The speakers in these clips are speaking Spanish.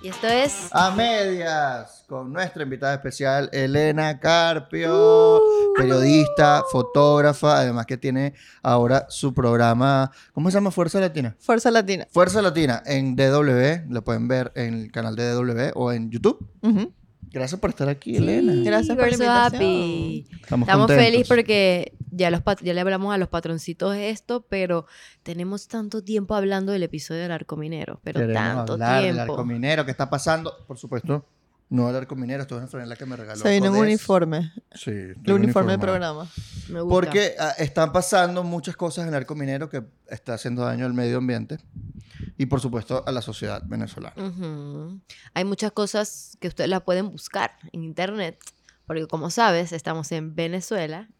Y esto es. A medias, con nuestra invitada especial, Elena Carpio, periodista, fotógrafa, además que tiene ahora su programa, ¿cómo se llama? Fuerza Latina. Fuerza Latina. Fuerza Latina en DW, lo pueden ver en el canal de DW o en YouTube. Ujú. Gracias por estar aquí, Elena. Gracias por invitación. happy. Estamos, Estamos felices porque ya, los pat- ya le hablamos a los patroncitos de esto, pero tenemos tanto tiempo hablando del episodio del arco minero. Pero Queremos tanto hablar del tiempo. arco minero, ¿qué está pasando? Por supuesto, no el arco minero, esto es una franela que me regaló. Se viene un uniforme. Sí, El uniforme del programa. Me gusta. Porque ah, están pasando muchas cosas en el arco minero que está haciendo daño al medio ambiente y por supuesto a la sociedad venezolana. Ujú. Hay muchas cosas que ustedes la pueden buscar en internet. Porque como sabes, estamos en Venezuela.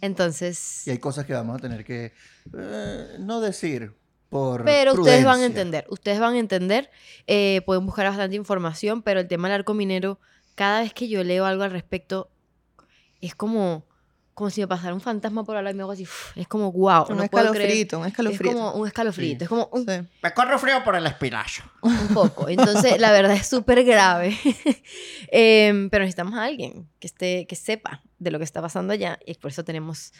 Entonces... Y hay cosas que vamos a tener que eh, no decir por Pero ustedes van a entender, ustedes van a entender, eh, pueden buscar bastante información, pero el tema del arco minero, cada vez que yo leo algo al respecto, es como, como si me pasara un fantasma por al lado y me hago así, es como wow, un no escalofrito, un Es escalofrito. como un escalofrío, Sí. es como un, Sí. Me corro frío por el espinacho. un poco. Entonces, la verdad es súper grave. Em, pero necesitamos a alguien que, esté, que sepa de lo que está pasando allá. Y por eso tenemos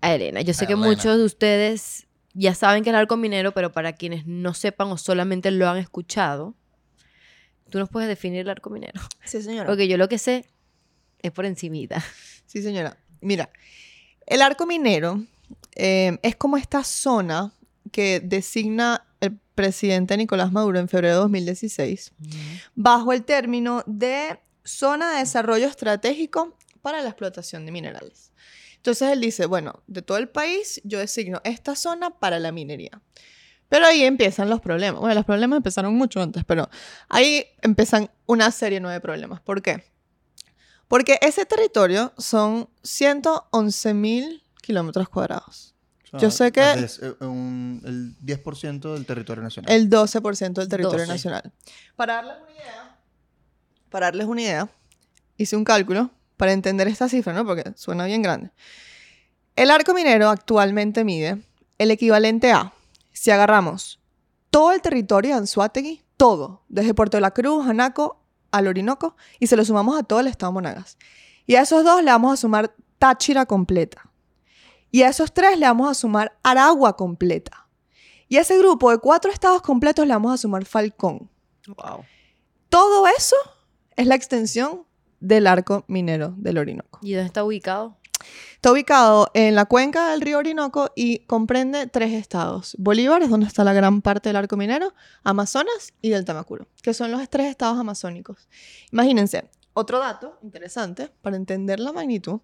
a Elena. Yo sé A que Elena. muchos de ustedes ya saben que es el arco minero, pero para quienes no sepan o solamente lo han escuchado, tú nos puedes definir el arco minero. Sí, señora. Porque yo lo que sé es por encimita. Sí, señora. Mira, el arco minero eh, es como esta zona que designa el presidente Nicolás Maduro en febrero de 2016 bajo el término de zona de desarrollo estratégico para la explotación de minerales. Entonces él dice, bueno, de todo el país yo designo esta zona para la minería. Pero ahí empiezan los problemas. Bueno, los problemas empezaron mucho antes, pero ahí empiezan una serie nueva de problemas. ¿Por qué? Porque ese territorio son 111 mil kilómetros cuadrados. O sea, Yo sé que- es, eh, un- el 10% del territorio nacional. El 12% del territorio 12. nacional. Para darles una idea, para darles una idea, hice un cálculo para entender esta cifra, ¿no? Porque suena bien grande. El arco minero actualmente mide el equivalente a, si agarramos todo el territorio de Anzuategui, todo, desde Puerto de la Cruz, Anaco, al Orinoco, y se lo sumamos a todo el estado de Monagas. Y a esos dos le vamos a sumar Táchira completa. Y a esos tres le vamos a sumar Aragua completa. Y a ese grupo de cuatro estados completos le vamos a sumar Falcón. Wow. Todo eso es la extensión del arco minero del Orinoco. ¿Y dónde está ubicado? Está ubicado en la cuenca del río Orinoco y comprende tres estados. Bolívar es donde está la gran parte del arco minero, Amazonas y del Tamacuro, que son los tres estados amazónicos. Imagínense, otro dato interesante para entender la magnitud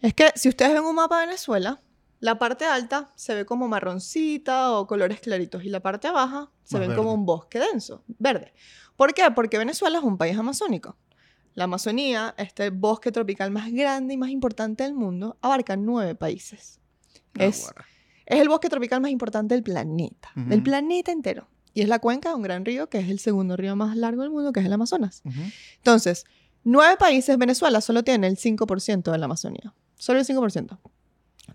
es que si ustedes ven un mapa de Venezuela, la parte alta se ve como marroncita o colores claritos y la parte baja se ve como un bosque denso, verde. ¿Por qué? Porque Venezuela es un país amazónico. La Amazonía, este bosque tropical más grande y más importante del mundo, abarca nueve países. Ah, es, es el bosque tropical más importante del planeta, Ujú. del planeta entero. Y es la cuenca de un gran río que es el segundo río más largo del mundo, que es el Amazonas. Ujú. Entonces, nueve países, Venezuela solo tiene el 5% de la Amazonía. Solo el 5%.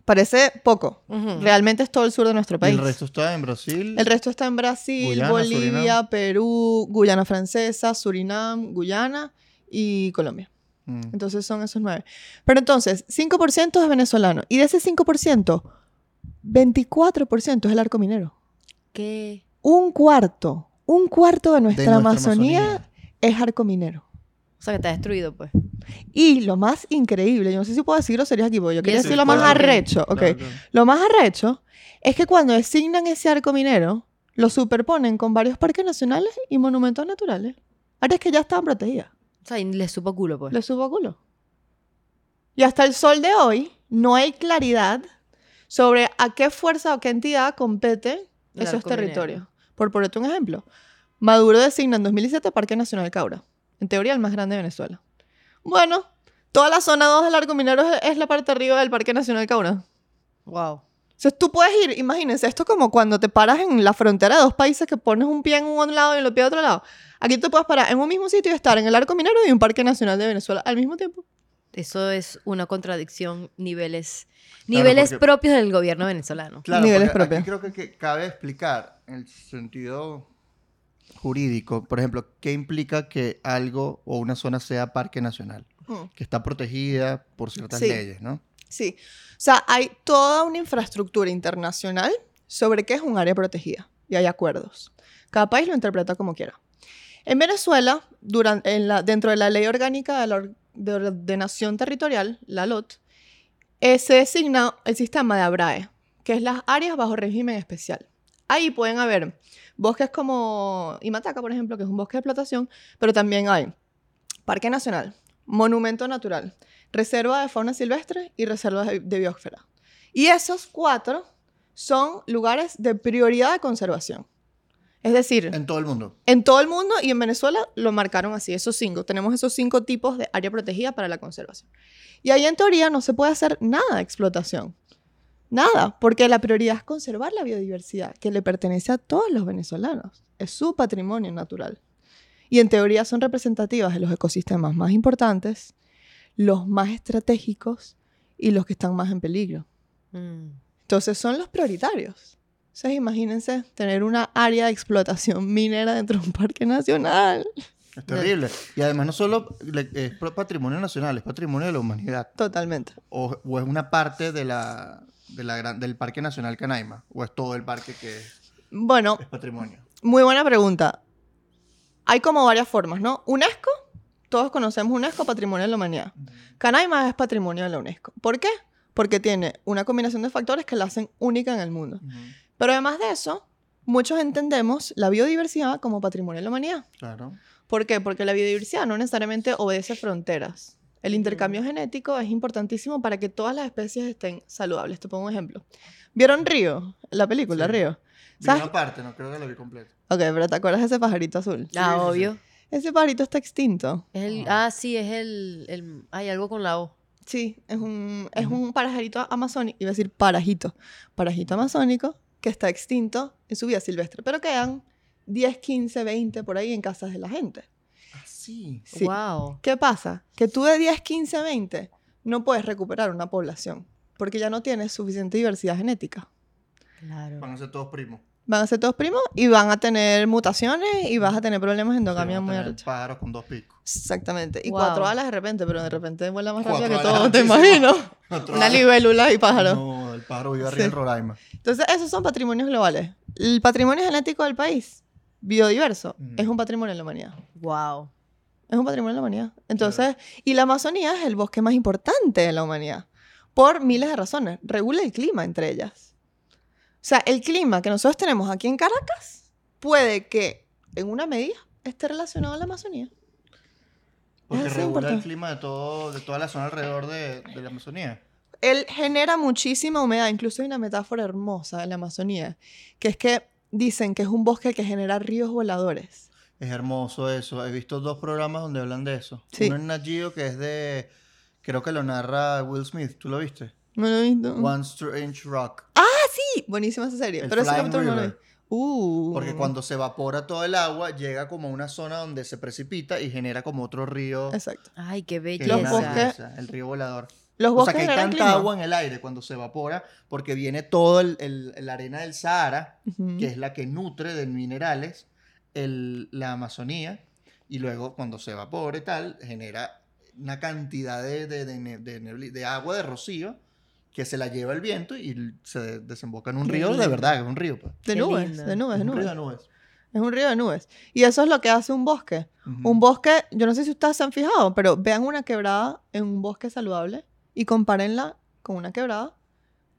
Parece poco. Ujú. Realmente es todo el sur de nuestro Y país. el resto está en Brasil. El resto está en Brasil, Guyana, Bolivia, Surinam. Perú, Guyana Francesa, Surinam, Guyana y Colombia. Mm. Entonces son esos nueve. Pero entonces, 5% es venezolano. Y de ese 5%, 24% es el arco minero. ¿Qué? Un cuarto, un cuarto de nuestra, nuestra Amazonía, Amazonía. es arco minero. O sea, que está destruido, pues. Y lo más increíble, yo no sé si puedo decir groserías aquí, porque yo quería Sí, decir lo más arrecho. ok. Claro, claro. Lo más arrecho es que cuando designan ese arco minero, lo superponen con varios parques nacionales y monumentos naturales. Áreas que ya estaban protegidas. O sea, y le supo culo, pues. Le subo a culo. Y hasta el sol de hoy no hay claridad sobre a qué fuerza o qué entidad competen El esos arco minero. territorios. Por ponerte un ejemplo, Maduro designa en 2017 Parque Nacional Caura. En teoría el más grande de Venezuela. Bueno, toda la zona 2 del arco minero es, es la parte arriba del Parque Nacional Caura. Wow. Entonces tú puedes ir, imagínense, esto es como cuando te paras en la frontera de dos países que pones un pie en un lado y el pie en otro lado. Aquí tú puedes parar en un mismo sitio y estar en el arco minero y un Parque Nacional de Venezuela al mismo tiempo. Eso es una contradicción, niveles, Claro, niveles porque- propios del gobierno venezolano. Claro, Niveles porque aquí propios. creo que, que cabe explicar en el sentido jurídico, por ejemplo, ¿qué implica que algo o una zona sea parque nacional? Mm. Que está protegida por ciertas Sí. leyes, ¿no? Sí. O sea, hay toda una infraestructura internacional sobre qué es un área protegida. Y hay acuerdos. Cada país lo interpreta como quiera. En Venezuela, dentro de la Ley Orgánica de, la Or- de Ordenación Territorial, la LOT, eh, se designa el sistema de ABRAE, que es las áreas bajo régimen especial. Ahí pueden haber bosques como Imataca, por ejemplo, que es un bosque de explotación, pero también hay Parque Nacional, Monumento Natural, Reserva de Fauna Silvestre y Reserva de, de Biosfera. Y esos cuatro son lugares de prioridad de conservación. Es decir, En todo el mundo. en todo el mundo y en Venezuela lo marcaron así, esos cinco. Tenemos esos cinco tipos de área protegida para la conservación. Y ahí en teoría no se puede hacer nada de explotación. Nada, porque la prioridad es conservar la biodiversidad que le pertenece a todos los venezolanos. Es su patrimonio natural. Y en teoría son representativas de los ecosistemas más importantes, los más estratégicos y los que están más en peligro. Mm. Entonces son los prioritarios. Entonces imagínense tener una área de explotación minera dentro de un parque nacional. Es terrible. Y además no solo es patrimonio nacional, es patrimonio de la humanidad. Totalmente. O, o es una parte de la, de la gran- del Parque Nacional Canaima. O es todo el parque que es, Bueno, es patrimonio. muy buena pregunta. Hay como varias formas, ¿no? UNESCO, todos conocemos UNESCO, Patrimonio de la Humanidad. Canaima es patrimonio de la UNESCO. ¿Por qué? Porque tiene una combinación de factores que la hacen única en el mundo. Pero además de eso, muchos entendemos la biodiversidad como patrimonio de la humanidad. Claro. ¿Por qué? Porque la biodiversidad no necesariamente obedece fronteras. El intercambio genético es importantísimo para que todas las especies estén saludables. Te pongo un ejemplo. ¿Vieron Río? La película Sí. Río. Vi parte, no creo que lo vi completo. Ok, pero ¿te acuerdas de ese pajarito azul? Ah, sí, sí. Ese pajarito está extinto. Es el, ah, sí, es el, el... Hay algo con la O. Sí, es un, es un pajarito amazónico, iba a decir parajito, parajito amazónico que está extinto en su vida silvestre, pero quedan 10, 15, 20 por ahí en casas de la gente. Ah, sí. Sí. Wow. ¿Qué pasa? Que tú de 10, 15, 20 no puedes recuperar una población porque ya no tienes suficiente diversidad genética. Claro. Van a ser todos primos. Van a ser todos primos y van a tener mutaciones y vas a tener problemas Sí, endogamia a muy arrechos. pájaros con dos picos. Exactamente. Y Wow. cuatro alas de repente, pero de repente vuela más rápido que todo, te sí, sí. imagino. Una libélula y pájaro. No, el pájaro vive arriba Sí. del Roraima. Entonces, esos son patrimonios globales. El patrimonio genético del país, biodiverso, Mm. es un patrimonio de la humanidad. Wow. Es un patrimonio de la humanidad. Entonces, y la Amazonía es el bosque más importante de la humanidad. Por miles de razones. Regula el clima entre ellas. O sea, el clima que nosotros tenemos aquí en Caracas puede que, en una medida, esté relacionado a la Amazonía. Porque regula el importante. clima de, todo, de toda la zona alrededor de, de la Amazonía. Él genera muchísima humedad. Incluso hay una metáfora hermosa de la Amazonía, que es que dicen que es un bosque que genera ríos voladores. Es hermoso eso. He visto dos programas donde hablan de eso. Sí. Uno en Nat Geo que es de... Creo que lo narra Will Smith. ¿Tú lo viste? No lo he visto. One Strange Rock. Sí, buenísima esa serie. El pero ese Flying capítulo no lo vi. River. Uh. Porque cuando se evapora todo el agua, llega como a una zona donde se precipita y genera como otro río. Exacto. Ay, qué que es Los belleza. bosques- belleza, El río volador. Los O bosques sea que hay tanta clima. agua en el aire cuando se evapora porque viene todo el, el- la arena del Sahara, que es la que nutre de minerales el- la Amazonía, y luego cuando se evapora y tal, genera una cantidad de, de, de agua, de rocío, que se la lleva el viento y se desemboca en un río de verdad, es un río. pues. De nubes, de nubes, Es de un río nubes. de nubes. Es un río de nubes. Y eso es lo que hace un bosque. Un bosque, yo no sé si ustedes se han fijado, pero vean una quebrada en un bosque saludable y compárenla con una quebrada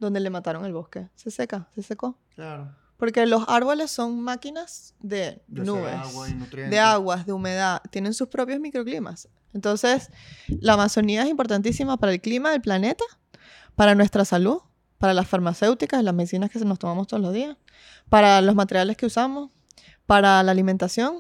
donde le mataron el bosque. Se seca, se secó. Claro. Porque los árboles son máquinas de nubes, agua y nutrientes. de aguas, de humedad, tienen sus propios microclimas. Entonces, la Amazonía es importantísima para el clima del planeta, para nuestra salud, para las farmacéuticas, las medicinas que nos tomamos todos los días, para los materiales que usamos, para la alimentación.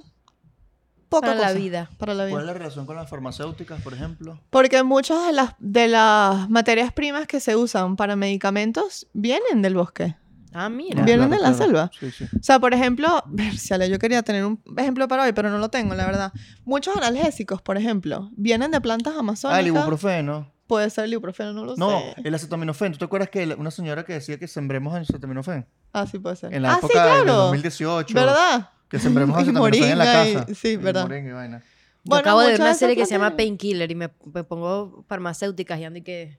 Poca Para la vida. Para la vida. ¿Cuál es la relación con las farmacéuticas, por ejemplo? Porque muchas de las, de las materias primas que se usan para medicamentos vienen del bosque. Ah, mira. Ah, Vienen claro, de la claro. selva. Sí, sí. O sea, por ejemplo, yo quería tener un ejemplo para hoy, pero no lo tengo, la verdad. Muchos analgésicos, por ejemplo, vienen de plantas Ah, el amazónicas. ibuprofeno. Puede ser el ibuprofeno, no lo No, sé. el acetaminofén. ¿Tú te acuerdas que la- una señora que decía que sembremos acetaminofén? Ah, sí puede ser. En la ah, sí, época de claro. 2018. ¿Verdad? Que sembremos Y acetaminofén en la moringa y- casa. sí, verdad. moringa y vaina. Yo Bueno, acabo de ver muchas una esas serie que se llama plantas- Painkiller y me, me pongo farmacéuticas y ando y que...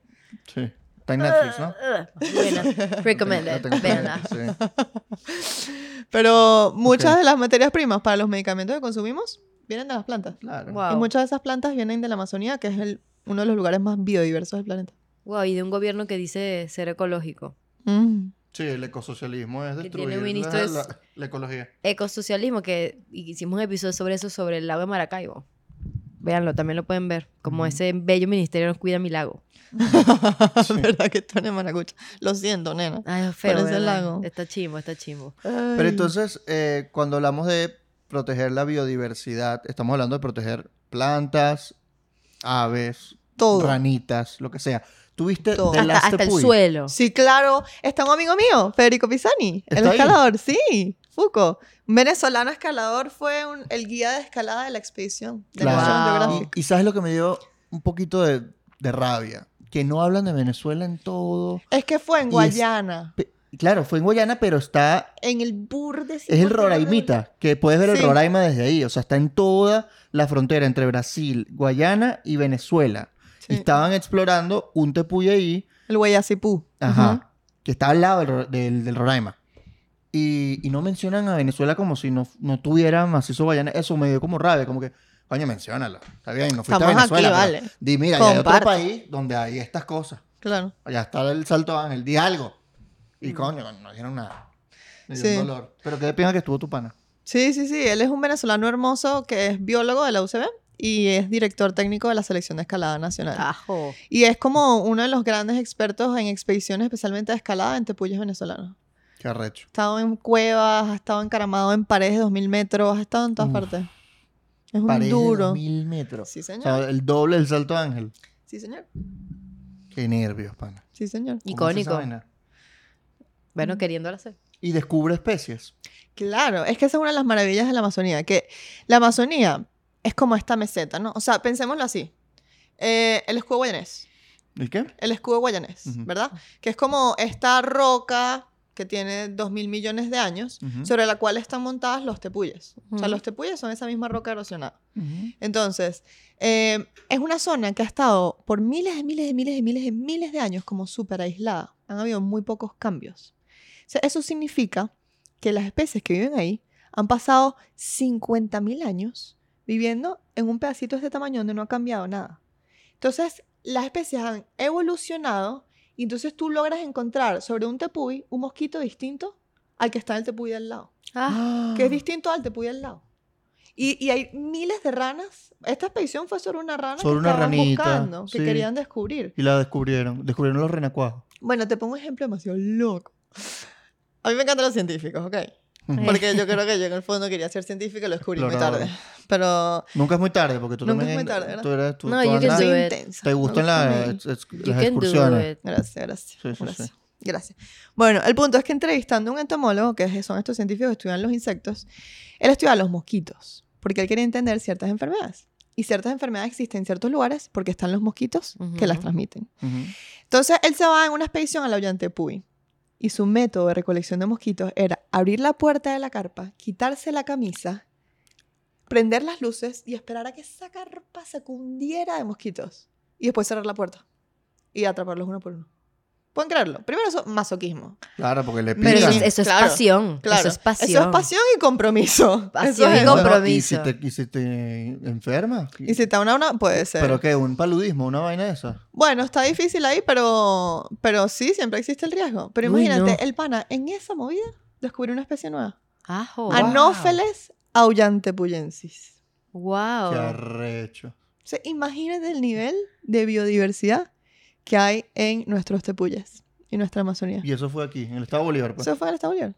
Sí. Está en Netflix, ¿no? Buena. La Recommended. tengo- la tengo Véanla. pendiente, sí. Pero muchas Ok. de las materias primas para los medicamentos que consumimos vienen de las plantas. Claro. Wow. Y muchas de esas plantas vienen de la Amazonía, que es el, uno de los lugares más biodiversos del planeta. Wow, y de un gobierno que dice ser ecológico. Mm. Sí, el ecosocialismo es Que destruir tiene un ministro la, es- la- la ecología. Ecosocialismo, que hicimos un episodio sobre eso, sobre el lago de Maracaibo. Véanlo, también lo pueden ver. Como Ujú. ese bello ministerio nos cuida mi lago. ¿Verdad que tú eres maracucha? Lo siento, nena. Ay, es feo, ¿verdad? lago. Está chimbo, está chimbo. Pero entonces, eh, cuando hablamos de proteger la biodiversidad, estamos hablando de proteger plantas, aves, Todo. ranitas, lo que sea. ¿Tuviste Todo. The Hasta, Last hasta el Tepuy? suelo. Sí, claro. Está un amigo mío, Federico Pisani, el ¿Está ahí? escalador. Sí, Fuco. Venezolano escalador fue un- el guía de escalada de la expedición de Claro. National Wow. Geographic. Y, y sabes lo que me dio un poquito de, de rabia, que no hablan de Venezuela en todo. Es que fue en Y es- Guayana, Pe- Claro, fue en Guayana, pero está en el burde. es el Roraimita, que puedes ver Sí. el Roraima desde ahí, o sea, está en toda la frontera entre Brasil, Guayana y Venezuela. Y estaban explorando un tepuy ahí El Guayacipú. Ajá. Que está al lado del, del, del Roraima. Y, y no mencionan a Venezuela como si no, no tuviera macizo Guayana. Eso me dio como rabia, como que, coño, menciónalo. Está bien, no fuiste Estamos a Venezuela. aquí, pero vale. Di, mira, ya hay otro país donde hay estas cosas. Claro. Allá está el Salto Ángel, di algo. Y coño, no, dijeron nada. Me dio Sí. un dolor. Pero qué pena que estuvo tu pana. Sí, sí, sí. Él es un venezolano hermoso que es biólogo de la UCB y es director técnico de la Selección de Escalada Nacional. Ajo. Y es como uno de los grandes expertos en expediciones, especialmente de escalada en tepuyes venezolanos. Qué arrecho. Ha estado en cuevas, ha estado encaramado en paredes de 2000 metros, ha estado en todas Uf. partes. Es un Paredes de duro. mil metros. Sí, O señor. sea, el doble del Salto Ángel. Sí, señor. Qué nervios, pana. Sí, señor. ¿Cómo hace esa Icónico. Bueno, queriéndolo hacer. Y descubre especies. Claro, es que esa es una de las maravillas de la Amazonía, que la Amazonía es como esta meseta, ¿no? O sea, pensémoslo así. Eh, el escudo guayanés. ¿El qué? El escudo guayanés. ¿verdad? Que es como esta roca que tiene dos mil millones de años, sobre la cual están montadas los tepuyes. O sea, los tepuyes son esa misma roca erosionada. Entonces, eh, es una zona que ha estado por miles de miles de miles de miles de miles de años como súper aislada. Han habido muy pocos cambios. O sea, eso significa que las especies que viven ahí han pasado 50.000 años viviendo en un pedacito de este tamaño donde no ha cambiado nada. Entonces, las especies han evolucionado y entonces tú logras encontrar sobre un tepuy un mosquito distinto al que está en el tepuy del lado Ah, que es distinto al tepuy del lado. Y, y hay miles de ranas. Esta expedición fue sobre una rana Sobre que una estaban ranita, buscando, que sí. querían descubrir. Y la descubrieron. Descubrieron los renacuajos. Bueno, te pongo un ejemplo demasiado loco. A mí me encantan los científicos, ¿ok? Porque yo creo que yo en el fondo quería ser científica y lo descubrí muy tarde. Pero Nunca es muy tarde, porque tú Nunca también... es muy tarde, ¿verdad? Tú eres, tú, No, tú you can andas- do soy it. intensa. ¿Te gustan gusta las, a mí. ex- you las can do excursiones? it. Gracias, gracias. Sí, sí, sí. gracias. Gracias. Bueno, el punto es que entrevistando a un entomólogo, que son estos científicos que estudian los insectos, él estudia los mosquitos, porque él quería entender ciertas enfermedades. Y ciertas enfermedades existen en ciertos lugares porque están los mosquitos que las Ujú. transmiten. Ujú. Entonces, él se va en una expedición al Ollantaypuy. Y su método de recolección de mosquitos era abrir la puerta de la carpa, quitarse la camisa, prender las luces y esperar a que esa carpa se cundiera de mosquitos. Y después cerrar la puerta. Y atraparlos uno por uno. ¿Pueden creerlo? Primero eso, masoquismo. Claro, porque le Pero pican. eso, eso es Claro, pasión. Claro. Eso es pasión. Eso es pasión y compromiso. Pasión Eso y es no, compromiso. ¿Y si te, y si te enfermas? Y si te da una, una, puede ser. ¿Pero qué? ¿Un paludismo? ¿Una vaina de esa? Bueno, está difícil ahí, pero, pero sí, siempre existe el riesgo. Pero Uy, imagínate, no. el pana en esa movida descubrió una especie nueva. Ajo. Wow. Anopheles auyantepuyensis. Wow. Qué arrecho. O sea, imagínate el nivel de biodiversidad que hay en nuestros tepuyes y nuestra Amazonía. Y eso fue aquí, en el estado Bolívar. Pues. Eso fue en el Estado Bolívar.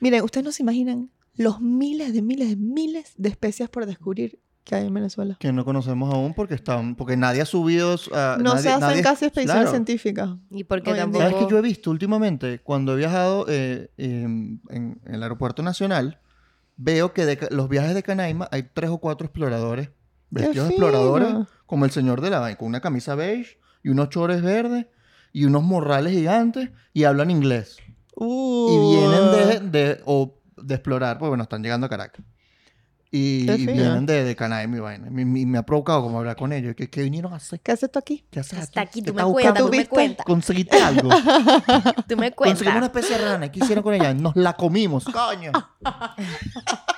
Miren, ustedes no se imaginan los miles de miles de miles de especies por descubrir que hay en Venezuela. Que no conocemos aún porque están, porque nadie ha subido. ah, No nadie- se hacen nadie- casi expediciones claro. científicas. Y porque tampoco... ¿Sabes que yo he visto últimamente? Cuando he viajado eh, em, en, en el aeropuerto nacional, veo que de los viajes de Canaima hay tres o cuatro exploradores, vestidos de exploradores, como el señor de la con una camisa beige y unos chores verdes y unos morrales gigantes y hablan inglés. Y vienen de, de, o de explorar, pues bueno, están llegando a Caracas. Y, vienen de, de Canaima y vaina. Y me, me ha provocado como hablar con ellos. ¿Qué, qué vinieron a hacer? ¿Qué haces tú aquí? ¿Qué haces Hasta aquí, ¿Qué tú me cuentas, tú cuentas. ¿Conseguiste algo? Tú me Conseguimos una cuentas. especie de rana. ¿Qué hicieron con ella? Nos la comimos, coño.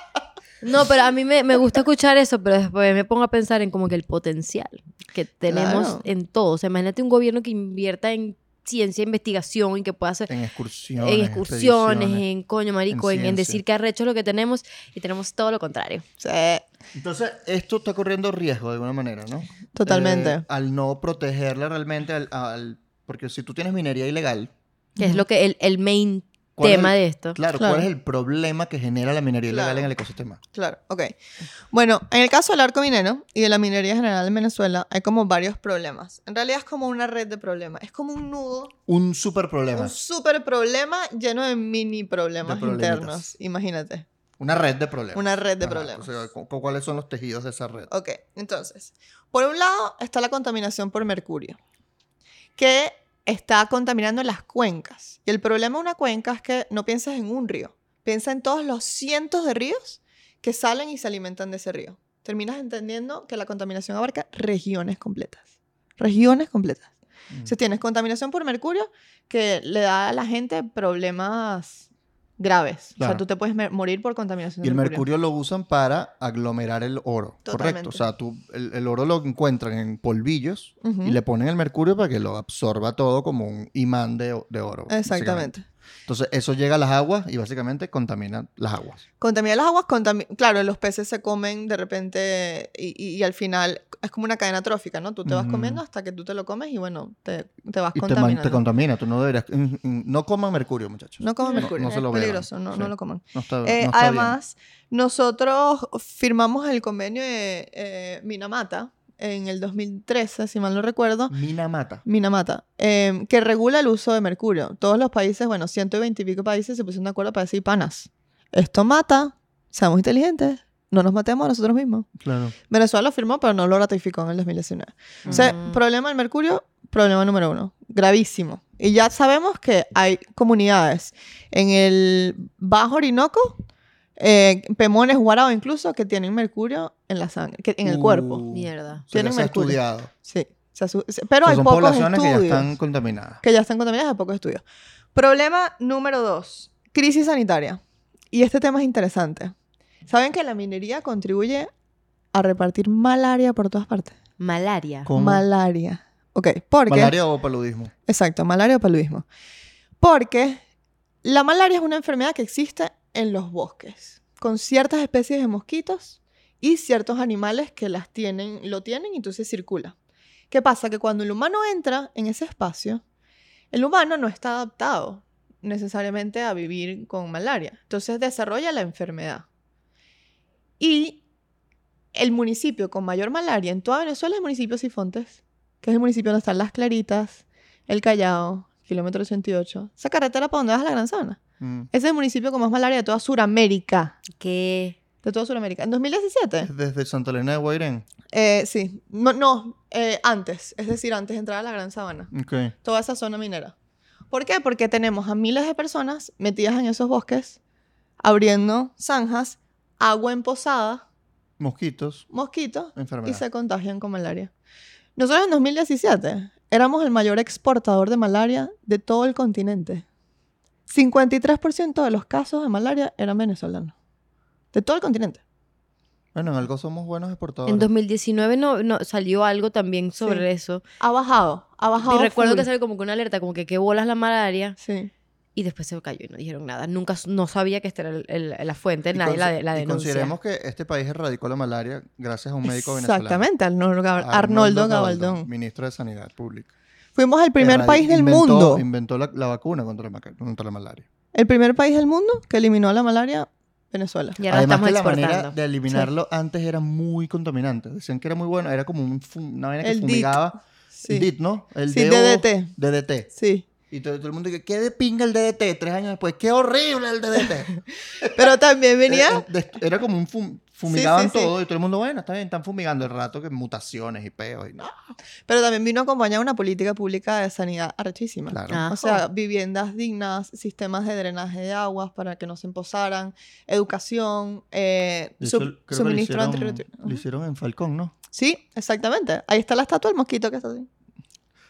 No, pero a mí me, me gusta escuchar eso, pero después me pongo a pensar en como que el potencial que tenemos Claro. en todo. O sea, imagínate un gobierno que invierta en ciencia, investigación y que pueda hacer En excursiones. en excursiones, en coño, marico, en, en ciencia. decir que arrecho es lo que tenemos y tenemos todo lo contrario. Sí, Entonces, esto está corriendo riesgo de alguna manera, ¿no? totalmente. Eh, al no protegerla realmente, al, al- porque si tú tienes minería ilegal, Que es lo que el, el main ¿cuál es tema el- de esto. claro, Claro. ¿cuál es el problema que genera la minería ilegal Claro. en el ecosistema? Claro, ok. Bueno, en el caso del arco minero y de la minería general en Venezuela, hay como varios problemas. En realidad es como una red de problemas. Es como un nudo, Un super problema. un súper problema lleno de mini problemas De internos. Imagínate. Una red de problemas. Una red de Ajá, problemas. o sea, cu- cu- ¿cuáles son los tejidos de esa red? Ok, entonces, por un lado está la contaminación por mercurio, que está contaminando las cuencas. Y el problema de una cuenca es que no piensas en un río, piensa en todos los cientos de ríos que salen y se alimentan de ese río. Terminas entendiendo que la contaminación abarca regiones completas. Regiones completas. Mm. Entonces tienes contaminación por mercurio que le da a la gente problemas graves. O sea, tú te puedes morir por contaminación Y el mercurio lo usan para aglomerar el oro, Totalmente. correcto. O sea, tú, el, el oro lo encuentran en polvillos y le ponen el mercurio para que lo absorba todo como un imán de, de oro. Exactamente. Entonces, eso llega a las aguas y básicamente contamina las aguas. Contamina las aguas, claro, los peces se comen de repente y, y- y al final es como una cadena trófica, ¿no? Tú te vas comiendo hasta que tú te lo comes y bueno, te, te vas Y te, contaminando. te contamina. Tú no deberías. mm, mm, No coman mercurio, muchachos. no coman mercurio, no se es lo beban. peligroso, no, no Sí. lo coman. No está, Eh, bien. además, nosotros firmamos el convenio de eh, Minamata en el 2013, si mal no recuerdo, Mina mata. Minamata, eh, que regula el uso de mercurio. Todos los países, bueno, 120 y pico países se pusieron de acuerdo para decir, panas, esto mata, seamos inteligentes, no nos matemos a nosotros mismos. Claro. Venezuela lo firmó, pero no lo ratificó en el 2019. O sea, Mm. problema del mercurio, problema número uno, gravísimo. Y ya sabemos que hay comunidades en el Bajo Orinoco, eh, Pemones, Guarao incluso, que tienen mercurio en la sangre, que- en el Uh, cuerpo. Mierda. Tienen se ha mercurio. estudiado. Sí. se asu- se- Pero O sea, hay son pocos poblaciones estudios que ya están contaminadas. que ya están contaminadas, hay pocos estudios. Problema número dos, crisis sanitaria. Y este tema es interesante. ¿Saben que la minería contribuye a repartir malaria por todas partes? Malaria. ¿Cómo? Malaria. Ok, porque... Malaria o paludismo. Exacto, malaria o paludismo. Porque la malaria es una enfermedad que existe en los bosques, con ciertas especies de mosquitos y ciertos animales que las tienen, lo tienen y entonces circula. ¿Qué pasa? Que cuando el humano entra en ese espacio, el humano no está adaptado necesariamente a vivir con malaria. Entonces desarrolla la enfermedad. Y el municipio con mayor malaria en toda Venezuela es el municipio Sifontes, que es el municipio donde están Las Claritas, El Callao, kilómetro 88. Esa carretera para donde vas a la Gran Sabana. Mm. Ese es el municipio con más malaria de toda Sudamérica. ¿Qué? De toda Sudamérica. En 2017. Es Desde Santa Elena de Guairén. Eh, sí. No, no eh, antes. Es decir, antes de entrar a la Gran Sabana. Ok. Toda esa zona minera. ¿Por qué? Porque tenemos a miles de personas metidas en esos bosques, abriendo zanjas, agua emposada, Mosquitos, mosquitos, y enfermedad. se contagian con malaria. Nosotros en 2017 éramos el mayor exportador de malaria de todo el continente. 53% de los casos de malaria eran venezolanos. De todo el continente. Bueno, en algo somos buenos exportadores. En 2019 no, no salió algo también sobre eso. Ha bajado, ha bajado. Y recuerdo full. que salió como que una alerta, como que qué bolas la malaria. Sí. Y después se cayó y no dijeron nada. Nunca, no sabía que esta era el- el- la fuente, Y nadie la, consi- la y denuncia. consideremos que este país erradicó la malaria gracias a un médico venezolano. Exactamente, Arnoldo, Arnoldo Gabaldón. Ministro de Sanidad Pública. Fuimos el primer país del inventó- mundo. Inventó la, la vacuna contra la, maca- contra la malaria. El primer país del mundo que eliminó la malaria, Venezuela. Y ahora Además estamos que la exportando. manera de eliminarlo antes era muy contaminante. Decían que era muy bueno. Era como un fum- una vaina que El DIT. fumigaba. Sí. El DIT, ¿no? El Sí, DO DDT. DDT. Sí. Y todo, todo el mundo dice, ¿qué de pinga el DDT? Tres años después, ¡qué horrible el DDT! Pero también venía... Era, de- era como un fum- fumigaban sí, sí. todo y todo el mundo, bueno, está bien, están fumigando el rato que mutaciones y peos y no. Pero también vino acompañada una política pública de sanidad arrechísima. Claro. Ah. O sea, viviendas dignas, sistemas de drenaje de aguas para que no se emposaran, educación, eh, sub- que lo suministro hicieron, antirretroviral. lo hicieron en Falcón, ¿no? Sí, exactamente. Ahí está la estatua del mosquito que está así.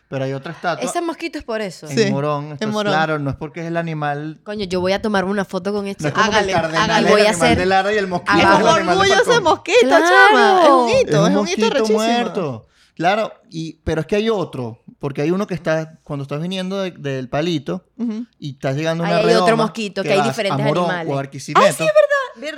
Pero hay otra estatua Ese mosquito es por eso. en Sí, Morón. Esto en es Morón. Claro, no es porque es el animal... Coño, yo voy a tomarme una foto con esto. No es como que Hágale, el cardenal hágale. es Voy el a animal hacer- de Lara y el mosquito Ah, Es un animal de orgullo ese Falcón. mosquito, Claro. chama. Es un Es hito, un es un hito mosquito rechísimo. muerto. Claro, y, pero es que hay otro, porque hay uno que está, cuando estás viniendo de- del palito Ujú. y estás llegando a Ahí una hay otro mosquito, que hay vas a diferentes Morón animales. O a Barquisimeto,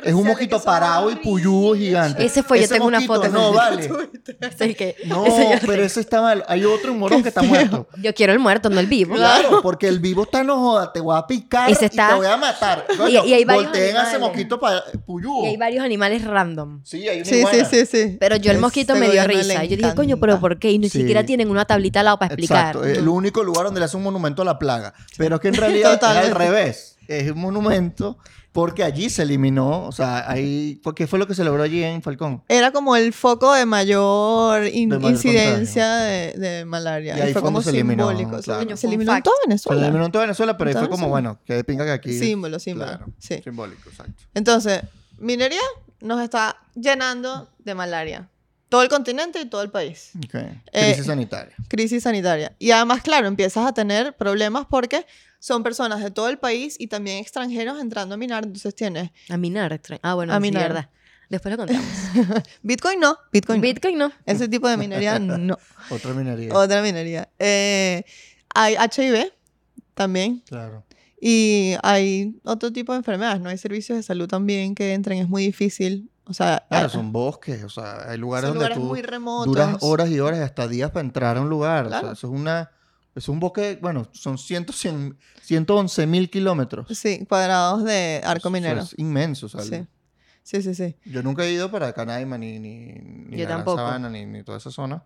Es un mosquito parado y puyudo gigante. Ese fue, yo tengo una foto No, vale. Así que, No, ese pero ese está mal. Hay otro en Morón que está muerto. yo quiero el muerto, no el vivo. Claro, porque el vivo está no joda, te voy a picar Ese y está- te voy a matar. Y- Coño, y hay varios volteen a ese animales. mosquito pa- puyudo. Y hay varios animales random. Sí, hay una Sí, sí, sí, sí. Pero yo el Ese mosquito me dio risa. Yo dije, coño, pero. ¿por qué? Y ni Sí. siquiera tienen una tablita al lado para explicar. Exacto, el único lugar donde le hace un monumento a la plaga. Pero es que en realidad es al revés. Es un monumento porque allí se eliminó, o sea, ahí, ¿qué fue lo que se logró allí en Falcón? Era como el foco de mayor in- De mayor incidencia de, de malaria. Y Y, ahí fue como se eliminó, simbólico. claro. Se eliminó en toda Se Venezuela. eliminó en toda Venezuela, pero ahí fue como, bueno, que de pinga que aquí. Símbolo, símbolo. Claro, Sí. Simbólico, exacto. Entonces, minería nos está llenando de malaria. Todo el continente y todo el país. Ok. Eh, Crisis sanitaria. Crisis sanitaria. Y además, claro, empiezas a tener problemas porque son personas de todo el país y también extranjeros entrando a minar. Entonces tienes A minar. Ah, bueno, A sí, minar. verdad. Después lo contamos. Bitcoin no, Bitcoin no. Bitcoin no. Ese tipo de minería no. Otra minería. Otra minería. Eh, hay HIV también. Claro. Y hay otro tipo de enfermedades. No hay servicios de salud también que entren. Es muy difícil. O sea, Claro, hay- son bosques, o sea, hay lugares son donde lugares tú muy remotos. duras horas y horas y hasta días para entrar a un lugar. O sea, Claro. eso es una... Es un bosque, bueno, son 100, 100, 111 mil kilómetros. Sí, cuadrados de arco minero. es inmenso, o sea, Sí. Sí, sí, sí. Yo nunca he ido para Canaima ni, ni, ni Yo la tampoco. Sabana ni, ni toda esa zona.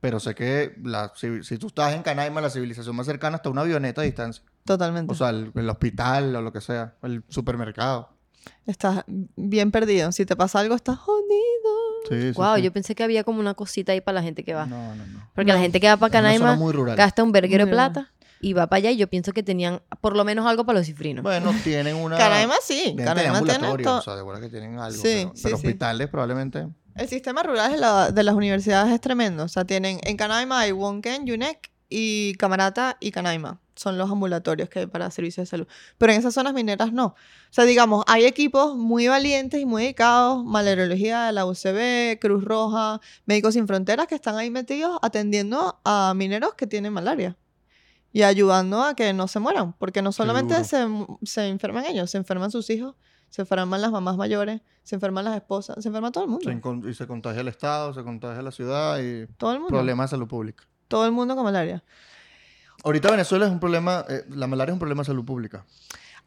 Pero sé que la, si, si tú estás en Canaima, la civilización más cercana está una avioneta a distancia. Totalmente. O sea, el, el hospital o lo que sea, el supermercado. estás bien perdido. Si te pasa algo, estás jodido. Sí, Wow, sí. yo pensé que había como una cosita ahí para la gente que va. No, no, no. Porque la gente que va para Canaima gasta un verguero de plata y va para allá y yo pienso que tenían por lo menos algo para los cifrinos. Bueno, tienen una... Canaima sí. Canaima tiene o sea, de verdad que tienen algo. Sí, pero, sí, pero sí. hospitales probablemente... El sistema rural de, la- de las universidades es tremendo. O sea, tienen en Canaima hay Wonken, UNEC y Camarata y Canaima. Son los ambulatorios que hay para servicios de salud. Pero en esas zonas mineras no. O sea, digamos, hay equipos muy valientes y muy dedicados, malerología de la UCB, Cruz Roja, Médicos Sin Fronteras, que están ahí metidos atendiendo a mineros que tienen malaria. Y ayudando a que no se mueran. Porque no solamente se, se enferman ellos, se enferman sus hijos, se enferman las mamás mayores, se enferman las esposas, se enferma todo el mundo. Se y se contagia el Estado, se contagia la ciudad y Todo el mundo. problemas de salud pública. Todo el mundo con malaria. Ahorita Venezuela es un problema, eh, la malaria es un problema de salud pública.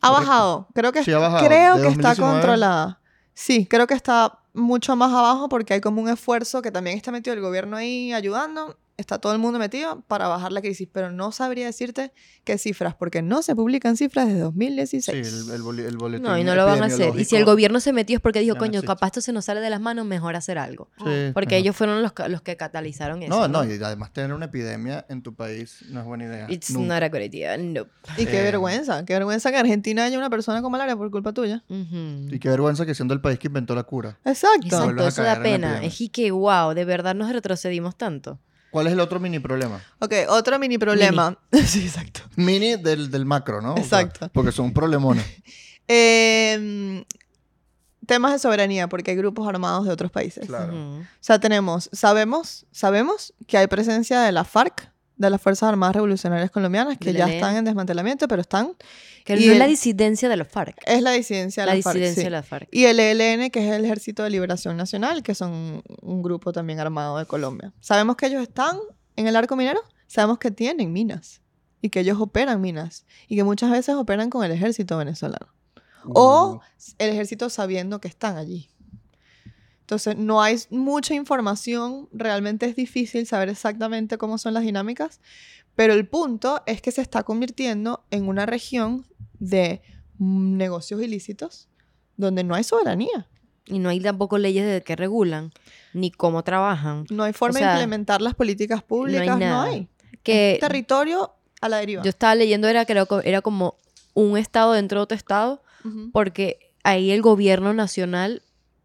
Ha Correcto. bajado. Creo que, Sí, ha bajado. creo De que está 2019. controlada. Sí, creo que está mucho más abajo porque hay como un esfuerzo que también está metido el gobierno ahí ayudando. Está todo el mundo metido para bajar la crisis, pero no sabría decirte qué cifras, porque no se publican cifras desde Sí, 2016. el, el, boli- el boletín No, y no lo van a hacer. Y si el gobierno se metió es porque dijo, no coño, existe. capaz esto se nos sale de las manos, mejor hacer algo. Sí, Porque ajá. ellos fueron los, los que catalizaron eso. No, no, y además tener una epidemia en tu país no es buena idea. It's Nunca. not a good idea, no. Y qué Eh. vergüenza, qué vergüenza que en Argentina haya una persona con malaria por culpa tuya. Ujú. Y qué vergüenza que siendo el país que inventó la cura. Exacto. Exacto, eso da pena. Es que, wow, de verdad nos retrocedimos tanto. ¿Cuál es el otro mini problema? Ok, otro mini problema. sí, exacto. Mini del, del macro, ¿no? O sea, Exacto. porque son problemones. Eh, temas de soberanía, porque hay grupos armados de otros países. Claro. O sea, tenemos, sabemos, sabemos que hay presencia de la FARC, de las Fuerzas Armadas Revolucionarias Colombianas, que ya están en desmantelamiento, pero están. Que Y no es la el- disidencia de los FARC. Es la disidencia de La la, FARC. disidencia sí. de la FARC. Y el ELN, que es el Ejército de Liberación Nacional, que son un grupo también armado de Colombia. Sabemos que ellos están en el arco minero, sabemos que tienen minas y que ellos operan minas y que muchas veces operan con el ejército venezolano. O Uh, el ejército sabiendo que están allí. Entonces, no hay mucha información, realmente es difícil saber exactamente cómo son las dinámicas, pero el punto es que se está convirtiendo en una región de negocios ilícitos donde no hay soberanía. Y no hay tampoco leyes de que regulan, ni cómo trabajan. No hay forma sea, de implementar las políticas públicas, no hay. nada. Que Territorio a la deriva. yo estaba leyendo era que era co- era como un estado dentro de otro estado, porque ahí el gobierno nacional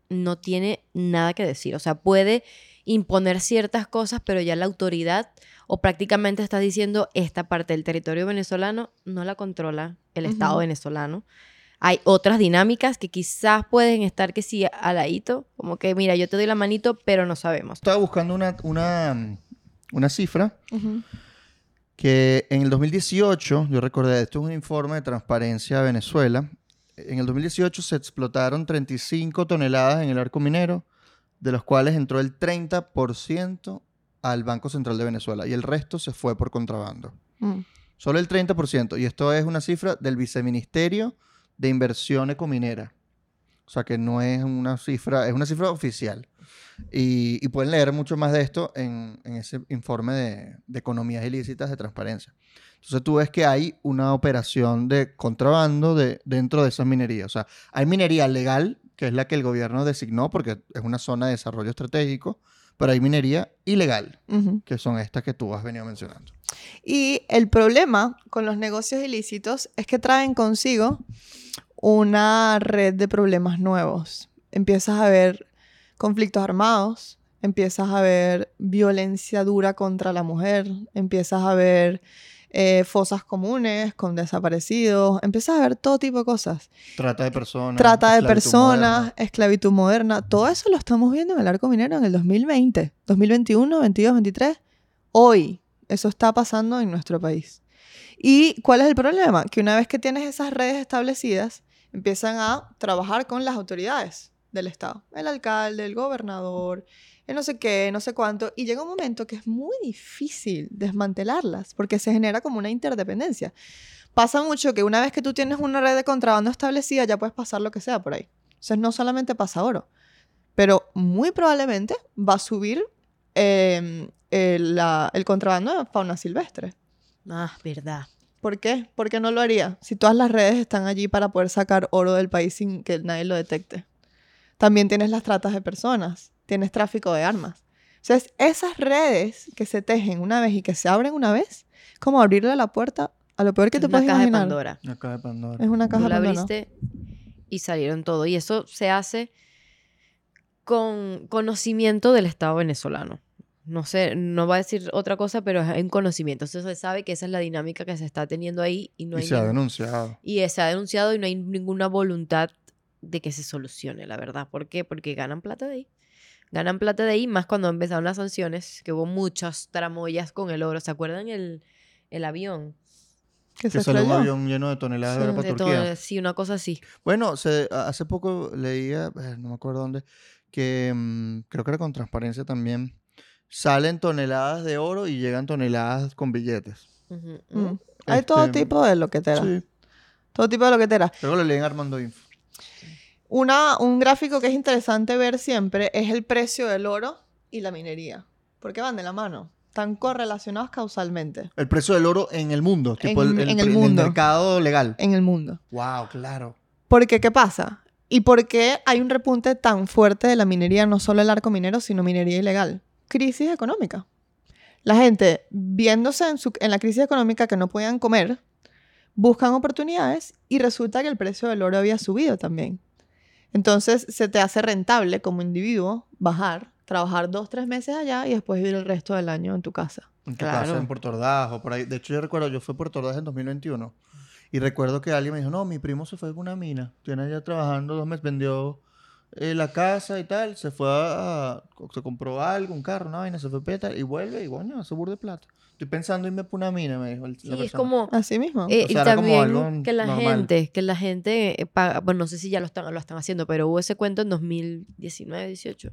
no tiene nada que decir. O sea, puede imponer ciertas cosas, pero ya la autoridad o prácticamente está diciendo esta parte del territorio venezolano no la controla el Estado venezolano. Hay otras dinámicas que quizás pueden estar que sí aladito, como que mira, yo te doy la manito, pero no sabemos. Estaba buscando una, una, una cifra que en el 2018, yo recordé, esto es un informe de Transparencia de Venezuela, en el 2018 se explotaron 35 toneladas en el arco minero, de los cuales entró el 30% al Banco Central de Venezuela y el resto se fue por contrabando. Mm. Solo el 30%. Y esto es una cifra del Viceministerio de Inversión Ecominera. O sea que no es una cifra, es una cifra oficial. Y, y pueden leer mucho más de esto en, en ese informe de, de economías ilícitas de transparencia. Entonces tú ves que hay una operación de contrabando de, dentro de esas minerías. O sea, hay minería legal, que es la que el gobierno designó porque es una zona de desarrollo estratégico, pero hay minería ilegal, que son estas que tú has venido mencionando. Y el problema con los negocios ilícitos es que traen consigo una red de problemas nuevos. Empiezas a ver conflictos armados, empiezas a ver violencia dura contra la mujer, empiezas a ver eh, fosas comunes con desaparecidos, empiezas a ver todo tipo de cosas. Trata de personas. Trata de esclavitud personas, moderna. esclavitud moderna, todo eso lo estamos viendo en el arco minero en el 2020, 2021, 22, 23. Hoy, eso está pasando en nuestro país. ¿Y cuál es el problema? Que una vez que tienes esas redes establecidas, empiezan a trabajar con las autoridades del Estado. El alcalde, el gobernador, el no sé qué, no sé cuánto. Y llega un momento que es muy difícil desmantelarlas porque se genera como una interdependencia. Pasa mucho que una vez que tú tienes una red de contrabando establecida, ya puedes pasar lo que sea por ahí. Entonces no solamente pasa oro, pero muy probablemente va a subir eh, el, la- el contrabando de fauna silvestre. Ah, verdad. ¿Por qué? ¿Por qué no lo haría? Si todas las redes están allí para poder sacar oro del país sin que nadie lo detecte. También tienes las tratas de personas, tienes tráfico de armas. Entonces, esas redes que se tejen una vez y que se abren una vez, como abrirle la puerta a lo peor que Es te una puedes caja de imaginar. Pandora. La caja de Pandora. Es una caja la de Pandora. abriste y salieron todo. Y eso se hace con conocimiento del Estado venezolano. No sé, no va a decir otra cosa, pero es en conocimiento. Entonces se sabe que esa es la dinámica que se está teniendo ahí y no y hay se ha denunciado. y se ha denunciado y no hay ninguna voluntad de que se solucione, la verdad. ¿Por qué? Porque ganan plata de ahí. Ganan plata de ahí, más cuando empezaron las sanciones, que hubo muchas tramoyas con el oro. ¿Se acuerdan el, el avión? Que se Que salió un avión lleno de toneladas de oro para De todo- Turquía. sí, una cosa así. Bueno, se, hace poco leía, eh, no me acuerdo dónde, que mm, creo que era con transparencia también. Salen toneladas de oro y llegan toneladas con billetes. Mm. Hay todo Este, tipo de loquetera. Sí. Todo tipo de loquetera. Luego lo leen Armando Info. Una, un gráfico que es interesante ver siempre es el precio del oro y la minería. Porque van de la mano. Están correlacionados causalmente El precio del oro en el mundo, tipo En- el, en el pre- mundo. mercado legal. en el mundo. Wow, claro. Porque, ¿qué pasa? ¿Y por qué hay un repunte tan fuerte de la minería, no solo el arco minero, sino minería ilegal? Crisis económica. La gente, viéndose en, su- en la crisis económica que no podían comer, buscan oportunidades y resulta que el precio del oro había subido también. Entonces, se te hace rentable como individuo bajar, trabajar dos, tres meses allá y después vivir el resto del año en tu casa. En tu Claro. casa, en Puerto Ordaz o por ahí. De hecho, yo recuerdo, yo fui a Puerto Ordaz en 2021 y recuerdo que alguien me dijo, no, mi primo se fue a una mina. Tiene allá trabajando dos meses, vendió eh, la casa y tal, se fue a, a- se compró algo, un carro, una vaina, se fue peta y vuelve y coño, hace burro de plata. Estoy pensando irme por una mina, me dijo el- Sí, la es como... Así mismo. eh, O y sea, como también algo que la normal. gente, que la gente eh, paga, bueno, no sé si ya lo están, lo están haciendo, pero hubo ese cuento en 2019, 18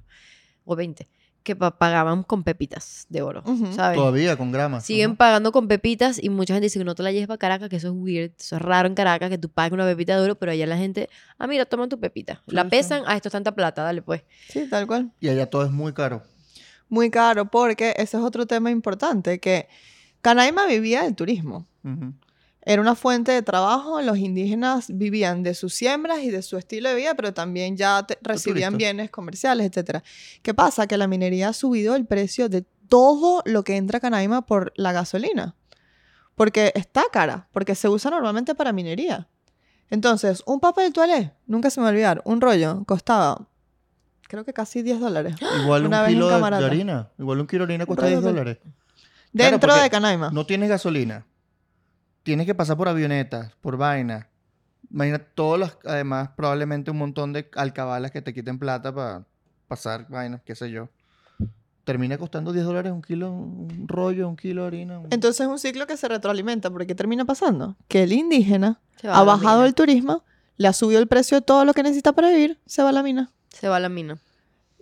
o 20, que pa- pagaban con pepitas de oro. Todavía con gramas. Siguen pagando con pepitas y mucha gente dice que no te la lleves para Caracas, que eso es weird, eso es raro en Caracas, que tú pagues una pepita de oro, pero allá la gente, ah, mira, toma tu pepita. Sí, la sí. pesan, ah, esto es tanta plata, dale pues. Sí, tal cual. Y allá todo es muy caro. Muy caro, porque ese es otro tema importante, que Canaima vivía del turismo. Era una fuente de trabajo, los indígenas vivían de sus siembras y de su estilo de vida, pero también ya recibían bienes comerciales, etc. ¿Qué pasa? Que la minería ha subido el precio de todo lo que entra a Canaima por la gasolina. Porque está cara, porque se usa normalmente para minería. Entonces, un papel toalé, nunca se me va a olvidar, un rollo, costaba, creo que casi 10 dólares. Igual Una un vez en kilo de- de, harina. Igual un kilo de harina cuesta rollo 10 de- dólares. Dentro de Canaima. No tienes gasolina. Tienes que pasar por avionetas, por vainas. Imagina todos los, además, probablemente un montón de alcabalas que te quiten plata para pasar vainas, qué sé yo. Termina costando 10 dólares un kilo, un rollo, un kilo de harina. un- Entonces es un ciclo que se retroalimenta, porque ¿qué termina pasando? Que el indígena ha bajado mina. el turismo, le ha subido el precio de todo lo que necesita para vivir, se va a la mina. Se va a la mina.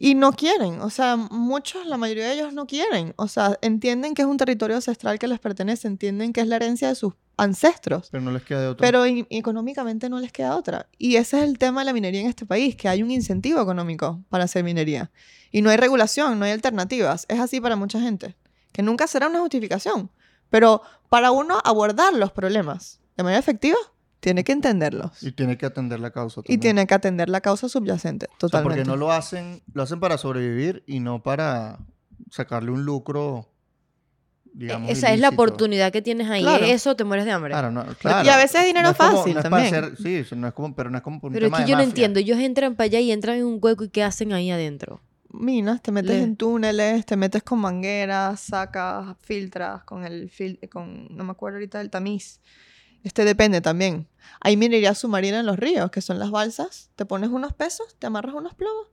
Y no quieren, o sea, muchos, la mayoría de ellos no quieren. O sea, entienden que es un territorio ancestral que les pertenece, entienden que es la herencia de sus ancestros. Pero no les queda de otra. Pero económicamente no les queda otra. Y ese es el tema de la minería en este país, que hay un incentivo económico para hacer minería. Y no hay regulación, no hay alternativas. Es así para mucha gente, que nunca será una justificación. Pero para uno abordar los problemas de manera efectiva, tiene que entenderlos. Y tiene que atender la causa Y también. tiene que atender la causa subyacente, O sea, totalmente. porque no lo hacen, lo hacen para sobrevivir y no para sacarle un lucro, digamos. Esa es la oportunidad que tienes ahí. Claro. Eso te mueres de hambre. Claro, no, claro. Y a veces es dinero No es como- fácil no es para sí, eso no es como, pero no es como por un Pero es tema que de yo no entiendo. Ellos entran para allá y entran en un hueco y ¿qué hacen ahí adentro? minas, te metes Le- en túneles, te metes con mangueras, sacas, filtras con el fil con no me acuerdo ahorita del tamiz. Este depende también. Hay minería submarina en los ríos, que son las balsas. Te pones unos pesos, te amarras unos plomos,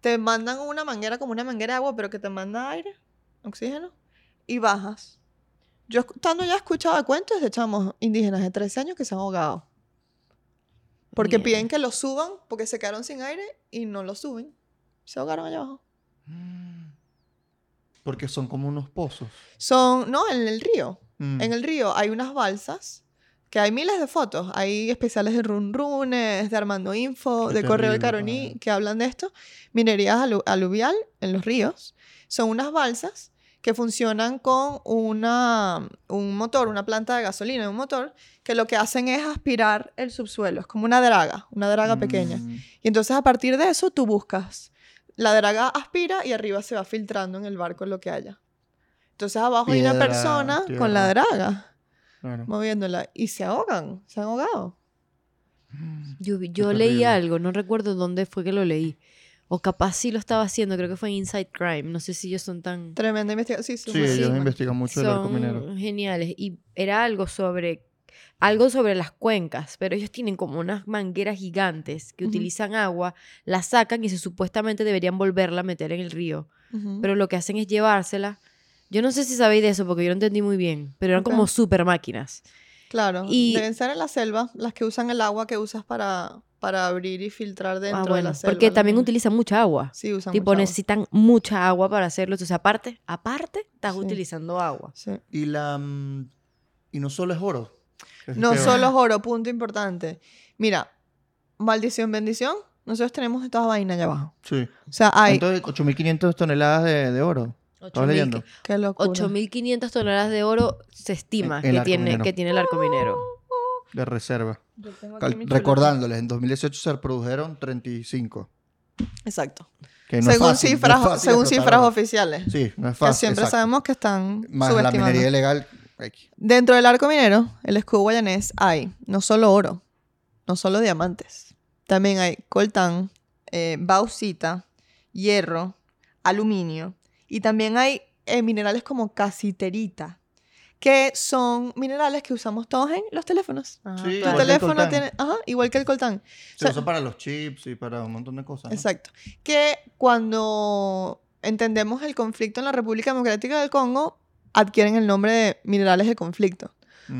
te mandan una manguera como una manguera de agua, pero que te manda aire, oxígeno, y bajas. Yo estando ya de cuentos de chamos indígenas de 13 años que se han ahogado. Porque Mierda. piden que los suban porque se quedaron sin aire y no lo suben. Se ahogaron allá abajo. Porque son como unos pozos. Son, no, en el río. Mm. En el río hay unas balsas que hay miles de fotos. Hay especiales de Run Runes, de Armando Info, Qué de Correo terrible, Caroní que hablan de esto. Minerías alu- aluvial en los ríos. Son unas balsas que funcionan con una, un motor, una planta de gasolina, un motor, que lo que hacen es aspirar el subsuelo. Es como una draga, una draga pequeña. Mm. Y entonces a partir de eso tú buscas. La draga aspira y arriba se va filtrando en el barco lo que haya. Entonces abajo hay una Piedra, persona con la draga Claro. moviéndola y se ahogan, se han ahogado. Yo, vi- yo terrible. leí algo, no recuerdo dónde fue que lo leí. O capaz sí lo estaba haciendo, creo que fue en Inside Crime. No sé si ellos son tan... Tremenda investigación. Sí, Sí, ellos investigan mucho arco son minero. geniales. Y era algo sobre... Algo sobre las cuencas, pero ellos tienen como unas mangueras gigantes que utilizan agua, la sacan y se supuestamente deberían volverla a meter en el río. Pero lo que hacen es llevársela. Yo no sé si sabéis de eso porque yo no entendí muy bien, pero eran Ok. como super máquinas. claro, y- deben ser en la selva las que usan el agua que usas para, para abrir y filtrar dentro Ah, de bueno, la selva. porque también utilizan mucha agua. Sí, usan Tipo, mucha agua. necesitan mucha agua para hacerlo. Entonces, aparte, aparte, estás Sí. utilizando agua. Sí. Y la mm, y no solo es oro. es No peor. solo es oro, punto importante. Mira, maldición, bendición. Nosotros tenemos toda vaina allá abajo. Sí. O sea, hay... Entonces, 8.500 toneladas de, de oro. ¿Estabas 8.000 leyendo? Qué locura. 8.500 toneladas de oro se estima El- el que, tiene, minero. que tiene el arco minero. De reserva. Recordándoles, en 2018 se produjeron 35. Exacto. Que no según fácil, no es cifras, fácil según cifras oficiales. Sí, no es que fácil. siempre exacto. sabemos que están Más la subestimando. minería ilegal. Dentro del arco minero, el escudo guayanés, hay no solo oro, no solo diamantes. También hay coltán, eh, bauxita, hierro, aluminio. Y también hay eh, minerales como casiterita, que son minerales que usamos todos en los teléfonos. Ajá, Sí, Tu que teléfono tiene, ajá, igual que el coltán. Se O sea, usa para los chips y para un montón de cosas. ¿no? Exacto. Que cuando entendemos el conflicto en la República Democrática del Congo, adquieren el nombre de minerales de conflicto.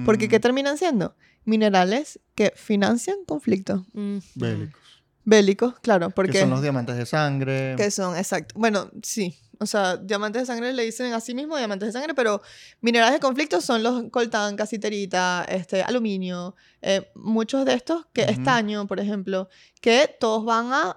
Porque ¿qué Mm, terminan siendo? Minerales que financian conflictos Mm, bélicos. bélicos, claro, Que porque son los diamantes de sangre. que son, exacto. Bueno, sí. O sea, diamantes de sangre le dicen a sí mismo diamantes de sangre, pero minerales de conflicto son los coltán, casiterita, este, aluminio, eh, muchos de estos, que Ujú. estaño, por ejemplo, que todos van a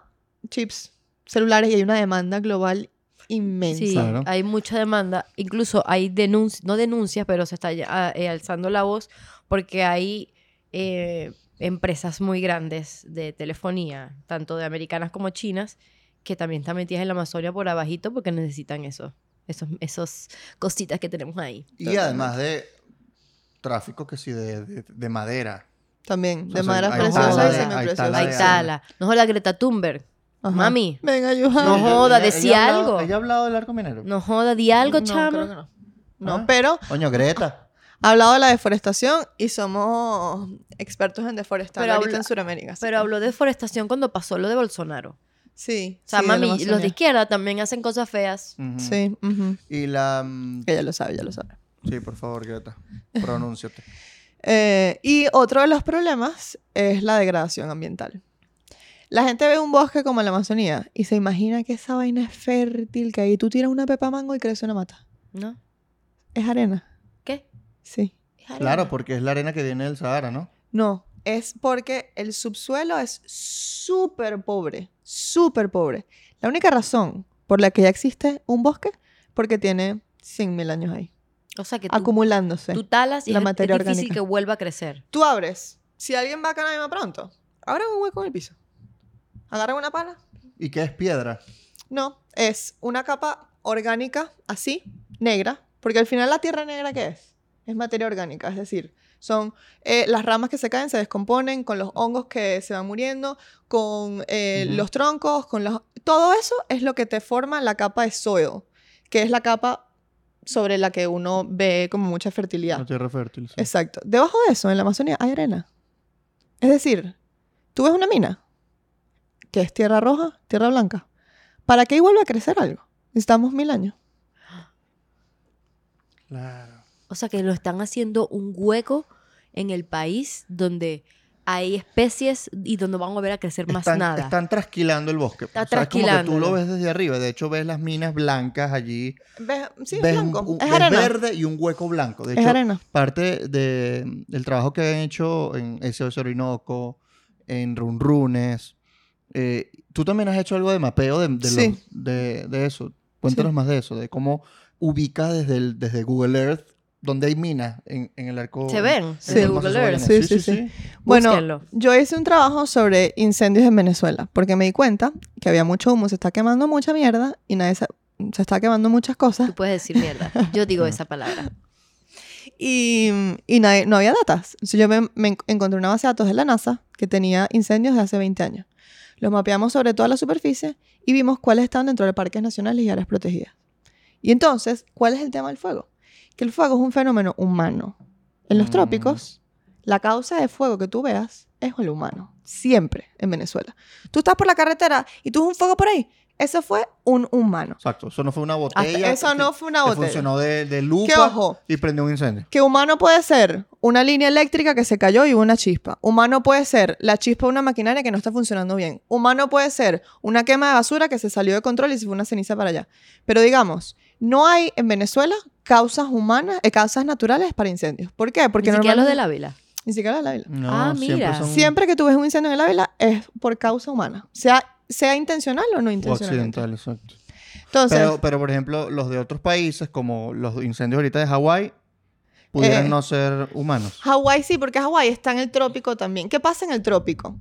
chips celulares y hay una demanda global inmensa. Sí, Claro. hay mucha demanda. Incluso hay denuncias, no denuncias, pero se está ya, ah, eh, alzando la voz porque hay eh, empresas muy grandes de telefonía, tanto de americanas como chinas, que también están metidas en la Amazonia por abajito porque necesitan eso. Esos, esos cositas que tenemos ahí. Y además de tráfico que sí, de, de- de madera. También, de O sea, madera hay preciosa tala hay tala Ahí de- está la. No joda Greta Thunberg. Ajá. Mami. Venga, ayúdame. No joda, decía ella ha hablado- algo. ¿Ella ha hablado del arco minero? No joda, di algo, No, chama. creo que no. No, Ah. pero Coño, Greta. ha hablado de la deforestación y somos expertos en deforestar Pero ahorita habla- en Sudamérica. Pero que- habló de deforestación cuando pasó lo de Bolsonaro. Sí. O sea, sí, de la mami, los de izquierda también hacen cosas feas. Sí. Y la... mm, ella lo sabe, ya lo sabe. Sí, por favor, Greta. Pronúnciate. Eh, y otro de los problemas es la degradación ambiental. La gente ve un bosque como la Amazonía y se imagina que esa vaina es fértil, que ahí tú tiras una pepa mango y crece una mata. ¿No? Es arena. ¿Qué? Sí. Claro, porque es la arena que viene del Sahara, ¿no? No, es porque el subsuelo es súper pobre, súper pobre. La única razón por la que ya existe un bosque, porque tiene 100.000 años ahí, O sea que tú, acumulándose. tú talas y la es, materia es difícil orgánica. que vuelva a crecer. Tú abres. Si alguien va a Canaima pronto, abran un hueco en el piso. Agarran una pala. ¿Y qué es piedra? No, es una capa orgánica así, negra, porque al final la tierra negra, ¿qué es? Es materia orgánica, es decir, son eh, las ramas que se caen, se descomponen con los hongos que se van muriendo, con eh, los troncos, con los... Todo eso es lo que te forma la capa de soil, que es la capa sobre la que uno ve como mucha fertilidad. La tierra fértil. sí. Exacto. Debajo de eso, en la Amazonía, hay arena. Es decir, tú ves una mina, que es tierra roja, tierra blanca. ¿Para que ahí vuelva a crecer algo? Necesitamos mil años. Claro. O sea que lo están haciendo un hueco en el país donde hay especies y donde van a volver a crecer más están, nada. Están trasquilando el bosque. Está O sea, es como que tú lo ves desde arriba. De hecho, ves las minas blancas allí. ¿Ves? Sí, ves es un- blanco. un- es ves verde y un hueco blanco. De es hecho, arena. parte de- del trabajo que han hecho en SOS Orinoco, en Runrunes. eh, tú también has hecho algo de mapeo de, de, Sí. los- de- de eso. Cuéntanos Sí. más de eso, de cómo ubicas desde, el- desde Google Earth donde hay minas en, en el arco. ¿Se ven? en Sí. Google Earth. Sí, sí, sí. Bueno, Búsquenlo. yo hice un trabajo sobre incendios en Venezuela, porque me di cuenta que había mucho humo, se está quemando mucha mierda y nadie sa- se está quemando muchas cosas. Tú puedes decir mierda. Yo digo esa palabra. Y, y nadie- no había datas. Entonces yo me, me en- encontré una base de datos de la NASA que tenía incendios de hace 20 años. Los mapeamos sobre toda la superficie y vimos cuáles estaban dentro de parques nacionales y áreas protegidas. Y entonces, ¿cuál es el tema del fuego? Que el fuego es un fenómeno humano. En los Mm. trópicos, la causa de fuego que tú veas es el humano. Siempre en Venezuela. Tú estás por la carretera y tú ves un fuego por ahí. Eso fue un humano. Exacto. Eso no fue una Hasta- botella. eso que- no fue una que botella. funcionó de, de lupa Que ojo, y prendió un incendio. que humano puede ser una línea eléctrica que se cayó y hubo una chispa. Humano puede ser la chispa de una maquinaria que no está funcionando bien. Humano puede ser una quema de basura que se salió de control y se fue una ceniza para allá. Pero digamos, no hay en Venezuela causas humanas, eh, causas naturales para incendios. ¿Por qué? Porque Ni siquiera los de normalmente- la vila. Ni siquiera los de la Ávila. No, Ah, siempre mira. son Siempre que tú ves un incendio en el Ávila es por causa humana. Sea, sea intencional o no o intencional. accidentales, exacto. Entonces, Pero, pero, por ejemplo, los de otros países, como los incendios ahorita de Hawái, pudieran Eh, no ser humanos. Hawái sí, porque Hawái está en el trópico también. ¿Qué pasa en el trópico?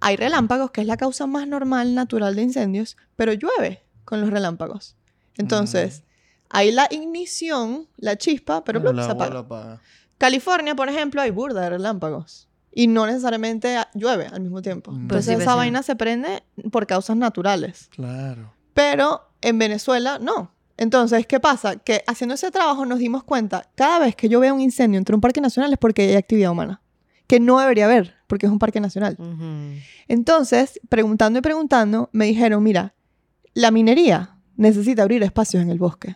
Hay relámpagos, que es la causa más normal, natural de incendios, pero llueve con los relámpagos. Entonces, hay la ignición, la chispa, pero plup, la se apaga. California, por ejemplo, hay burda de relámpagos. Y no necesariamente llueve al mismo tiempo. Mm. Entonces, Pues sí, esa vecino. vaina se prende por causas naturales. Claro. Pero en Venezuela no. Entonces, ¿qué pasa? Que haciendo ese trabajo nos dimos cuenta, cada vez que yo veo un incendio entre un parque nacional es porque hay actividad humana, que no debería haber, porque es un parque nacional. Ujú. Entonces, preguntando y preguntando, me dijeron, mira, la minería necesita abrir espacios en el bosque.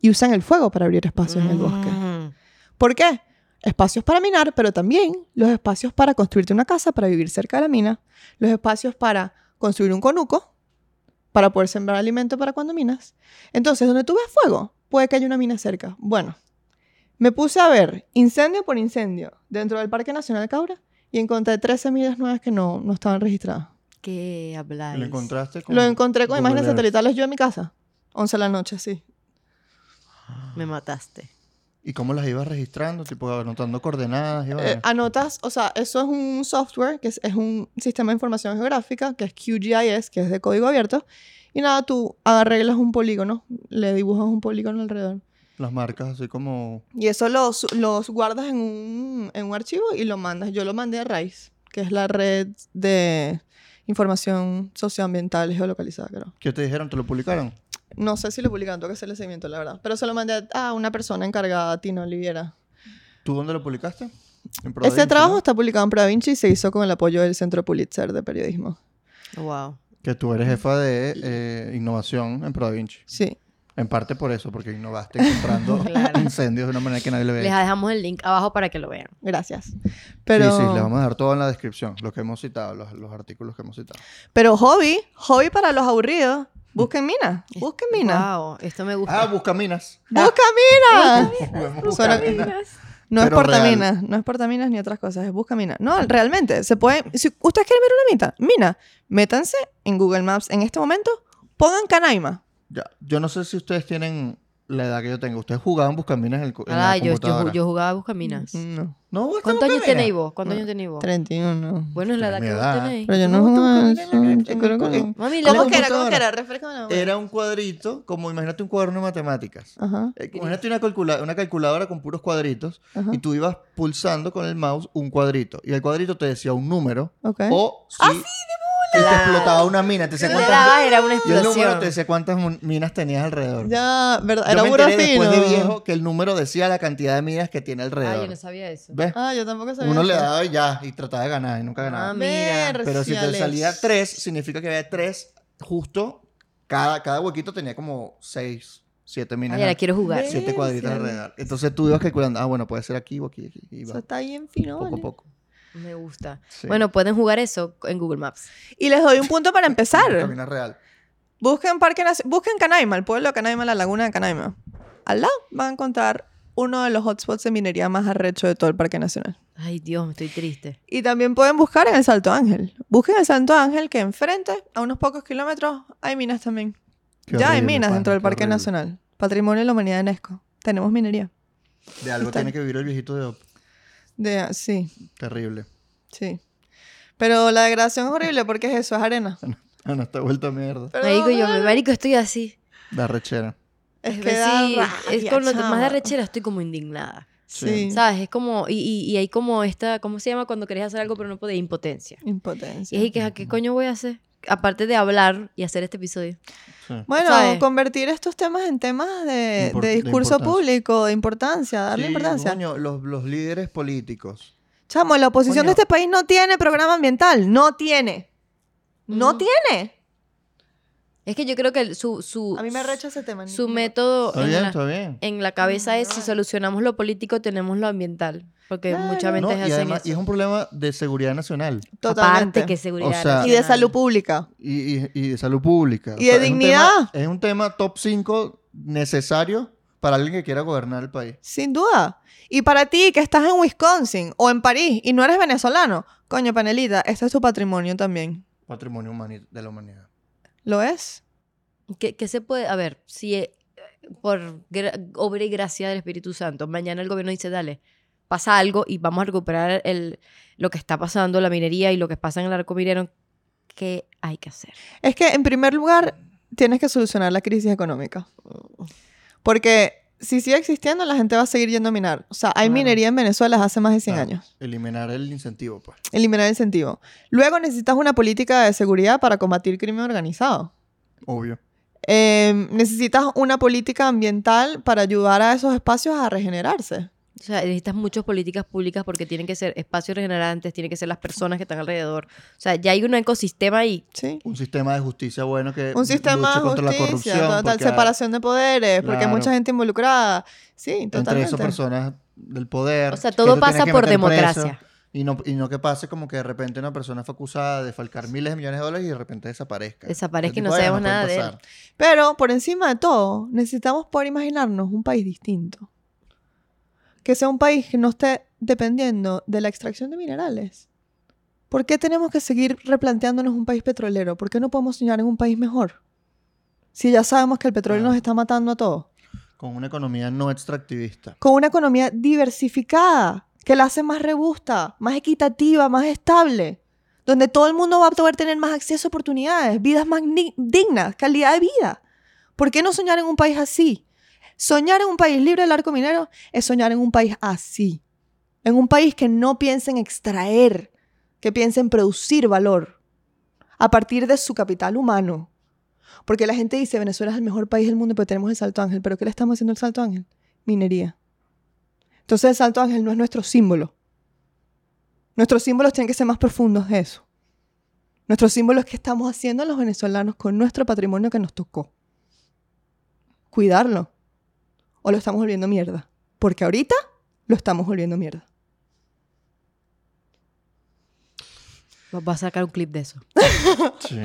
Y usan el fuego para abrir espacios en el bosque. Ujú. ¿Por qué? Espacios para minar, pero también los espacios para construirte una casa, para vivir cerca de la mina, los espacios para construir un conuco, para poder sembrar alimento para cuando minas. Entonces, donde tú ves fuego, puede que haya una mina cerca. Bueno, me puse a ver incendio por incendio dentro del Parque Nacional Caura y encontré 13 minas nuevas que no, no estaban registradas. ¿Qué habláis? ¿Lo encontraste con Lo encontré con Google imágenes satelitales yo en mi casa. 11 de la noche, sí. Me mataste. ¿Y cómo las ibas registrando? Tipo, anotando coordenadas y Eh, anotas, o sea, eso es un software, que es, es un sistema de información geográfica, que es QGIS, que es de código abierto. Y nada, tú arreglas un polígono, le dibujas un polígono alrededor. Las marcas así como... Y eso los, los guardas en un, en un archivo y lo mandas. Yo lo mandé a RAIS, que es la red de información socioambiental geolocalizada, creo. ¿Qué te dijeron? ¿Te lo publicaron? No sé si lo publicaron, tengo que hacerle seguimiento, la verdad. Pero se lo mandé a una persona encargada, a Tino Oliviera. ¿Tú dónde lo publicaste? En Pro Este Da Vinci, trabajo ¿no? está publicado en ProDaVinci y se hizo con el apoyo del Centro Pulitzer de Periodismo. Wow. Que tú eres jefa de eh, innovación en Pro Da Vinci. Sí. En parte por eso, porque innovaste encontrando Claro. incendios de una manera que nadie le ve. Les dejamos el link abajo para que lo vean. Gracias. Pero, Sí, sí, le vamos a dejar todo en la descripción, lo que hemos citado, los, los artículos que hemos citado. pero hobby, hobby para los aburridos. Busquen mina, busquen mina. Wow, esto me gusta. Ah, Buscaminas. ¡Busca mina! Juguemos Suena- Buscaminas. No es portaminas, no es portaminas ni otras cosas, es busca mina. No, realmente, se puede. Si ustedes quieren ver una mina, mina, métanse en Google Maps en este momento, pongan Canaima. Ya, yo no sé si ustedes tienen la edad que yo tengo. Ustedes jugaban Buscaminas en, el, en la Ah, yo, yo, computadora. yo jugaba Buscaminas. No, ¿No jugaste ¿Cuántos años Buscaminas? tenéis vos? ¿Cuántos años tenéis vos? 31. Bueno, es la edad Mi que vos edad. tenéis. Pero yo no No, jugaba eso, yo creo que no. Mami, ¿Cómo la ¿Cómo que era? ¿Cómo que era? Refrescame la memoria. Era un cuadrito, como imagínate un cuaderno de matemáticas. Ajá, Eh, Imagínate una, calcula- una calculadora con puros cuadritos ajá. y tú ibas pulsando con el mouse un cuadrito. Y el cuadrito te decía un número Ok. o si si te explotaba una mina, te decía cuántas... dabas, era una Y el número explosión. te decía cuántas mun- minas tenías alrededor. Ya, ¿verdad? Yo Era me puro enteré después de fino. viejo que el número decía la cantidad de minas que tiene Ah, alrededor. yo no sabía eso. ¿Ves? Ah, yo tampoco sabía. Uno le eso. daba y ya, y trataba de ganar y nunca ganaba. Ah, mira. Pero si te salía tres, significa que había tres justo. Cada, cada huequito tenía como seis, siete minas. Ay, ahora quiero jugar. Siete cuadritos Merciales. alrededor. Entonces tú ibas calculando, ah, bueno, puede ser aquí o aquí, aquí. Y Eso está bien fino. poco a ¿vale? poco. Me gusta. Sí. Bueno, pueden jugar eso en Google Maps. Y les doy un punto para empezar. Camina real. Busquen Parque busquen Canaima, el pueblo de Canaima, la laguna de Canaima. Al lado van a encontrar uno de los hotspots de minería más arrecho de todo el Parque Nacional. Ay, Dios, me estoy triste. Y también pueden buscar en el Salto Ángel. Busquen el Salto Ángel que enfrente, a unos pocos kilómetros, hay minas también. Qué ya hay minas dentro del Parque horrible. Nacional. Patrimonio de la Humanidad de UNESCO. Tenemos minería. De algo Está- tiene que vivir el viejito de Op. De, sí, Terrible. sí. Pero la degradación es horrible porque es eso, es arena. Ah, no, está vuelta mierda. Pero Marico, yo, me- marico, estoy así. La rechera. Es que da sí, es con lo más de rechera estoy como indignada. Sí. ¿Sabes? Es como, y, y, y hay como esta, ¿cómo se llama cuando querés hacer algo pero no podés? Impotencia. Impotencia. Y es que, ¿a ¿qué coño voy a hacer? Aparte de hablar y hacer este episodio. Sí. Bueno, ¿sabes? convertir estos temas en temas de, discurso público, de importancia, darle Sí, importancia. coño, los, los líderes políticos. Chamo, la oposición Coño. de este país no tiene programa ambiental. No tiene. No Ujú. tiene. Es que yo creo que su, su, A mí me recha ese tema. su método en bien, la, en la cabeza es si solucionamos lo político tenemos lo ambiental. Porque Claro. muchas No, veces y, hacen además, y es un problema de seguridad nacional Totalmente. Aparte que seguridad O sea- Y de nacional. salud pública. y, y- y de salud pública. Y de es un dignidad. tema- Es un, tema, top 5 necesario para alguien que quiera gobernar el país. Sin duda. Y para ti que estás en Wisconsin o en París y no eres venezolano, coño, panelita, este es tu patrimonio también. Patrimonio de la humanidad. ¿Lo es? ¿Qué, qué se puede? A ver, si eh, por obra y gracia del Espíritu Santo, mañana el gobierno dice, dale, pasa algo y vamos a recuperar el, lo que está pasando, la minería y lo que pasa en el arco minero, ¿qué hay que hacer? Es que en primer lugar tienes que solucionar la crisis económica. Porque si sigue existiendo, la gente va a seguir yendo a minar. O sea, hay minería en Venezuela desde hace más de 100 Claro, años. Eliminar el incentivo, pues. Eliminar el incentivo. Luego necesitas una política de seguridad para combatir crimen organizado. Obvio. Eh, necesitas una política ambiental para ayudar a esos espacios a regenerarse. O sea, necesitas muchas políticas públicas porque tienen que ser espacios regenerantes, tienen que ser las personas que están alrededor. O sea, ya hay un ecosistema ahí. ¿sí? Un sistema de justicia bueno que Un sistema luche contra la justicia, corrupción. total, porque separación de poderes, porque hay Claro. mucha gente involucrada. Sí, Entre totalmente. esas personas del poder. O sea, todo pasa por preso, democracia. Y no, y no que pase como que de repente una persona fue acusada de falcar miles de millones de dólares y de repente desaparezca. Desaparezca y no sabemos vainas nada de él. Pero por encima de todo, necesitamos poder imaginarnos un país distinto. Que sea un país que no esté dependiendo de la extracción de minerales. ¿Por qué tenemos que seguir replanteándonos un país petrolero? ¿Por qué no podemos soñar en un país mejor? Si ya sabemos que el petróleo nos está matando a todos. Con una economía no extractivista. Con una economía diversificada, que la hace más robusta, más equitativa, más estable. Donde todo el mundo va a poder tener más acceso a oportunidades, vidas más dignas, calidad de vida. ¿Por qué no soñar en un país así? Soñar en un país libre del arco minero es soñar en un país así. En un país que no piense en extraer, que piense en producir valor a partir de su capital humano. Porque la gente dice, Venezuela es el mejor país del mundo, pero tenemos el Salto Ángel. ¿Pero qué le estamos haciendo al Salto Ángel? Minería. Entonces el Salto Ángel no es nuestro símbolo. Nuestros símbolos tienen que ser más profundos de eso. Nuestros símbolos que estamos haciendo los venezolanos con nuestro patrimonio que nos tocó. Cuidarlo. O lo estamos volviendo mierda. Porque ahorita lo estamos volviendo mierda. Va a sacar un clip de eso. Sí.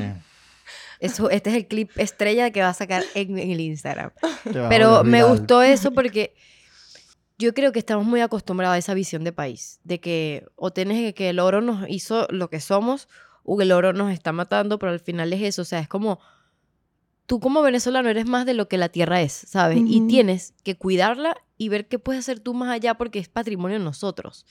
eso este es el clip estrella que va a sacar en, en el Instagram. Pero me gustó eso porque yo creo que estamos muy acostumbrados a esa visión de país, de que o tienes que, que el oro nos hizo lo que somos o el oro nos está matando, pero al final es eso, o sea, es como tú como venezolano eres más de lo que la tierra es, ¿sabes? Y tienes que cuidarla y ver qué puedes hacer tú más allá porque es patrimonio de nosotros.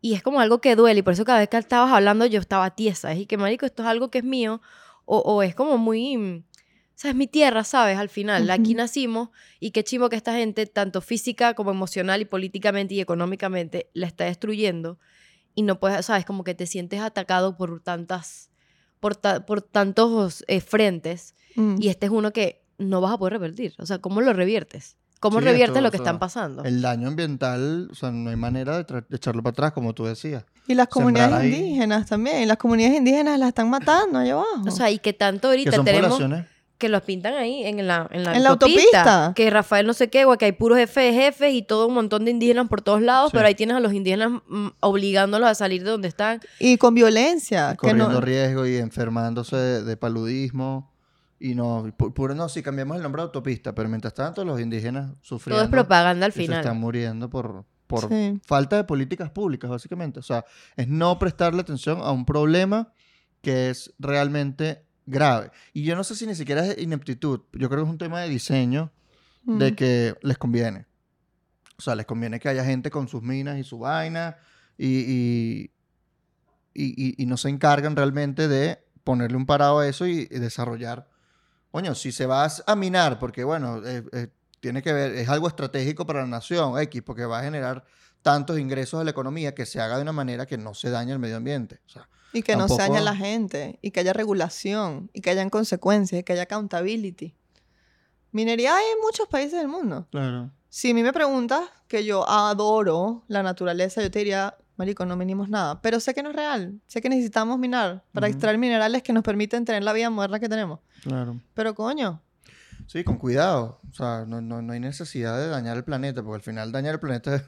Y es como algo que duele y por eso cada vez que estabas hablando yo estaba tiesa, y que marico, esto es algo que es mío o, o es como muy... mm, O sea, es mi tierra, ¿sabes? Al final, aquí Ujú. nacimos y qué chimo que esta gente, tanto física como emocional y políticamente y económicamente, la está destruyendo. Y no puedes, ¿sabes? Como que te sientes atacado por tantas, por, ta- por tantos eh, frentes. Mm. Y este es uno que no vas a poder revertir. O sea, ¿cómo lo reviertes? ¿Cómo Sí, reviertes esto, lo o que sea, están pasando? El daño ambiental, o sea, no hay manera de, echarlo para atrás, como tú decías. Y las comunidades Sembrar ahí. indígenas también. Y las comunidades indígenas las están matando allá abajo. O sea, y que tanto Que ahorita son tenemos poblaciones. Que los pintan ahí en la, en la, En la autopista. Que Rafael no sé qué, güey, que hay puros jefes jefes y todo un montón de indígenas por todos lados, Sí. pero ahí tienes a los indígenas mm, obligándolos a salir de donde están. y con violencia. que no- corriendo riesgo y enfermándose de, de paludismo. Y no, pu- puro no, si cambiamos el nombre de autopista, pero mientras tanto los indígenas sufriendo Todo es propaganda al y se están final. muriendo por, por Sí. falta de políticas públicas, básicamente. O sea, es no prestarle atención a un problema que es realmente grave. Y yo no sé si ni siquiera es ineptitud. Yo creo que es un tema de diseño de Mm. que les conviene. O sea, les conviene que haya gente con sus minas y su vaina y, y, y- y- no se encargan realmente de ponerle un parado a eso y, desarrollar. Coño, si se va a minar, porque bueno, eh, eh, tiene que ver, es algo estratégico para la nación, X, porque va a generar tantos ingresos a la economía que se haga de una manera que no se dañe el medio ambiente. O sea, Y que no se dañe a Tampoco- la gente, y que haya regulación, y que hayan consecuencias, y que haya accountability. Minería hay en muchos países del mundo. claro. Si a mí me preguntas que yo adoro la naturaleza, yo te diría, marico, no minimos nada. Pero sé que no es real. Sé que necesitamos minar para extraer minerales que nos permiten tener la vida moderna que tenemos. Claro. Pero coño, Sí, con cuidado. O sea, no, no, no hay necesidad de dañar el planeta, porque al final dañar el planeta es,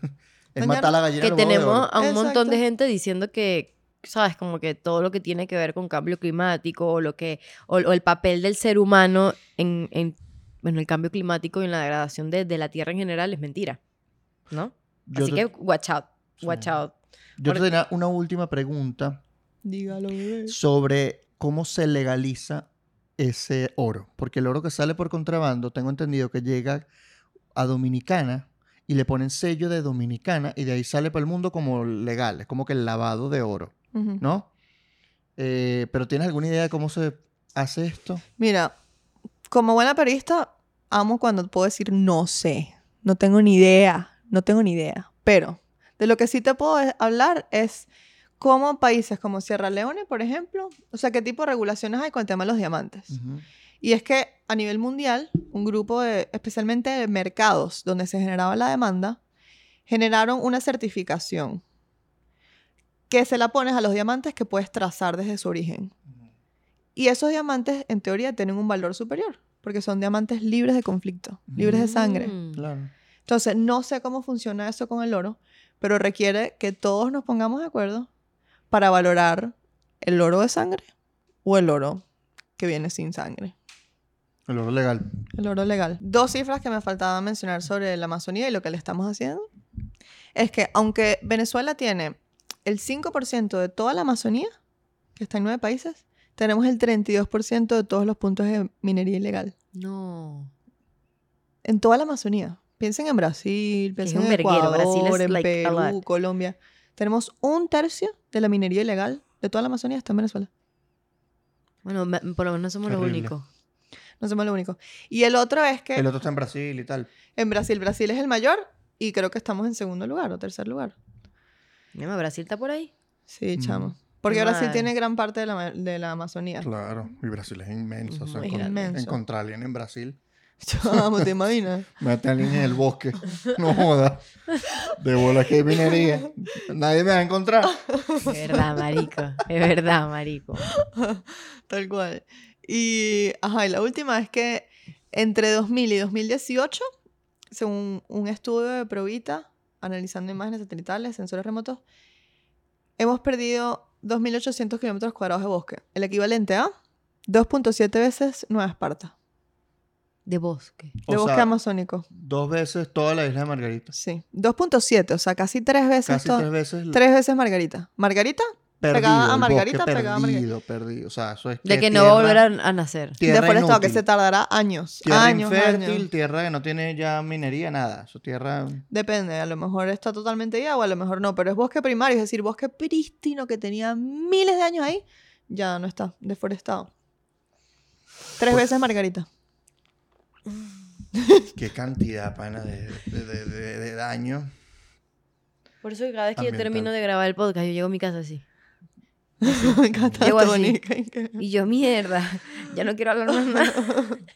Dañar- matar a la gallina. Que tenemos a un montón de gente diciendo que, ¿sabes? Como que todo lo que tiene que ver con cambio climático o, lo que, o, o el papel del ser humano en, en bueno, el cambio climático y en la degradación de, de la Tierra en general es mentira. ¿No? Yo Así te- que watch out, Sí. watch out. Yo te porque- tenía una última pregunta dígalo, bebé. sobre cómo se legaliza ese oro. Porque el oro que sale por contrabando, tengo entendido que llega a Dominicana y le ponen sello de Dominicana y de ahí sale para el mundo como legal. Es como que el lavado de oro, ¿no? Eh, pero ¿tienes alguna idea de cómo se hace esto? Mira, como buena periodista, amo cuando puedo decir no sé, no tengo ni idea, no tengo ni idea. Pero de lo que sí te puedo hablar es cómo países como Sierra Leone, por ejemplo, o sea, qué tipo de regulaciones hay con el tema de los diamantes. Y es que a nivel mundial, un grupo de, especialmente de mercados donde se generaba la demanda, generaron una certificación que se la pones a los diamantes que puedes trazar desde su origen. Y esos diamantes, en teoría, tienen un valor superior, porque son diamantes libres de conflicto, libres de sangre. Mm. Claro. Entonces, no sé cómo funciona eso con el oro, pero requiere que todos nos pongamos de acuerdo para valorar el oro de sangre o el oro que viene sin sangre. El oro legal. El oro legal. Dos cifras que me faltaba mencionar sobre la Amazonía y lo que le estamos haciendo. Es que aunque Venezuela tiene el 5% de toda la Amazonía, que está en nueve países, tenemos el 32% de todos los puntos de minería ilegal. No. En toda la Amazonía. Piensen en Brasil, piensen en. Ecuador, Brasil es, en like, a Perú. Colombia. Tenemos un tercio de la minería ilegal de toda la Amazonía está en Venezuela. Bueno, me- por lo menos no somos los únicos. No somos lo único. Y el otro es que El otro está en Brasil y tal. en Brasil, Brasil es el mayor y creo que estamos en segundo lugar o tercer lugar. Mira, Brasil está por ahí. Sí, Mm. chamo. Porque Qué Brasil mal. tiene gran parte de la, de la Amazonía. Claro. Y Brasil es inmenso. o sea, Imagínate. encon- Inmenso. encontrar a alguien en Brasil. Chamo, ¿te imaginas? Mete a alguien en el bosque. No joda. De bola que hay minería. Nadie me va a encontrar. Es verdad, marico. Es verdad, marico. Tal cual. Y, ajá, y la última es que entre 2000 y 2018, según un estudio de Provita, analizando imágenes satelitales, sensores remotos, hemos perdido 2.800 kilómetros cuadrados de bosque, el equivalente a 2.7 veces Nueva Esparta, De bosque. de O bosque sea, amazónico. Dos veces toda la isla de Margarita. Sí, 2.7, o sea, casi tres veces, Casi tres veces. tres veces Margarita. Margarita, perdido, pegada a Margarita, bosque pegada a Margarita. perdido, perdido. O sea, eso es De que no va a volver a, a nacer. deforestado, que se tardará años, Tierra años, infértil, años. tierra que no tiene ya minería, nada. Su tierra. Depende, a lo mejor está totalmente ya o a lo mejor no, pero es bosque primario, es decir, bosque prístino que tenía miles de años ahí, ya no está, deforestado. Tres Pues- veces Margarita. Qué cantidad, pana, de, de, de- de- de daño. Por eso cada vez que yo termino de grabar el podcast, yo llego a mi casa así. Tony. Y yo, mierda, ya no quiero hablar más nada.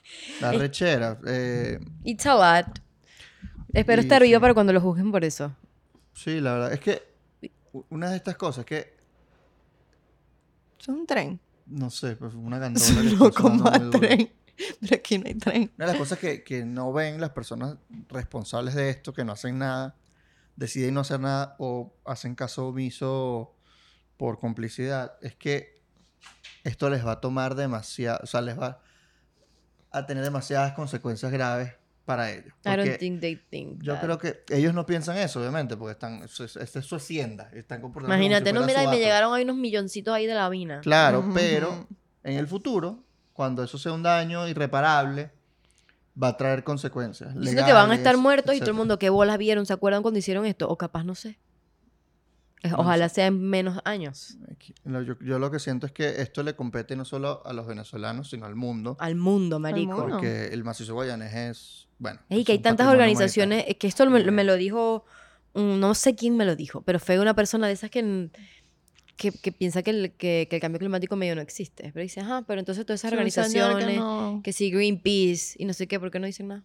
La rechera. eh, It's a lot. Espero Y estar viva sí. para cuando lo juzguen por eso. sí, la verdad. Es que una de estas cosas que. Es un tren. No sé, pues una gandola. Es loco más tren. Pero aquí no hay tren. Una de las cosas que, que no ven las personas responsables de esto, que no hacen nada, deciden no hacer nada o hacen caso omiso por complicidad, es que esto les va a tomar demasiado, o sea, les va a tener demasiadas consecuencias graves para ellos. I don't think they think yo that. creo que ellos no piensan eso, obviamente, porque están, esta es su hacienda, están comportando como si Imagínate, no, mira, y me llegaron ahí unos milloncitos ahí de la mina. Claro, pero en el futuro, cuando eso sea un daño irreparable, va a traer consecuencias. Diciendo que van a estar muertos y todo el mundo, ¿qué bolas vieron? ¿Se acuerdan cuando hicieron esto? O capaz, no sé. Ojalá sea en menos años. Yo, yo lo que siento es que esto le compete no solo a los venezolanos, sino al mundo. Al mundo, marico. Porque el macizo guayanés es, bueno... Ey, es que hay tantas organizaciones, es que esto me, me lo dijo, no sé quién me lo dijo, pero fue una persona de esas que, que, que piensa que el, que, que el cambio climático medio no existe. Pero dice, ajá, pero entonces todas esas Sí, organizaciones, que no- que sí, Greenpeace y no sé qué, ¿por qué no dicen nada?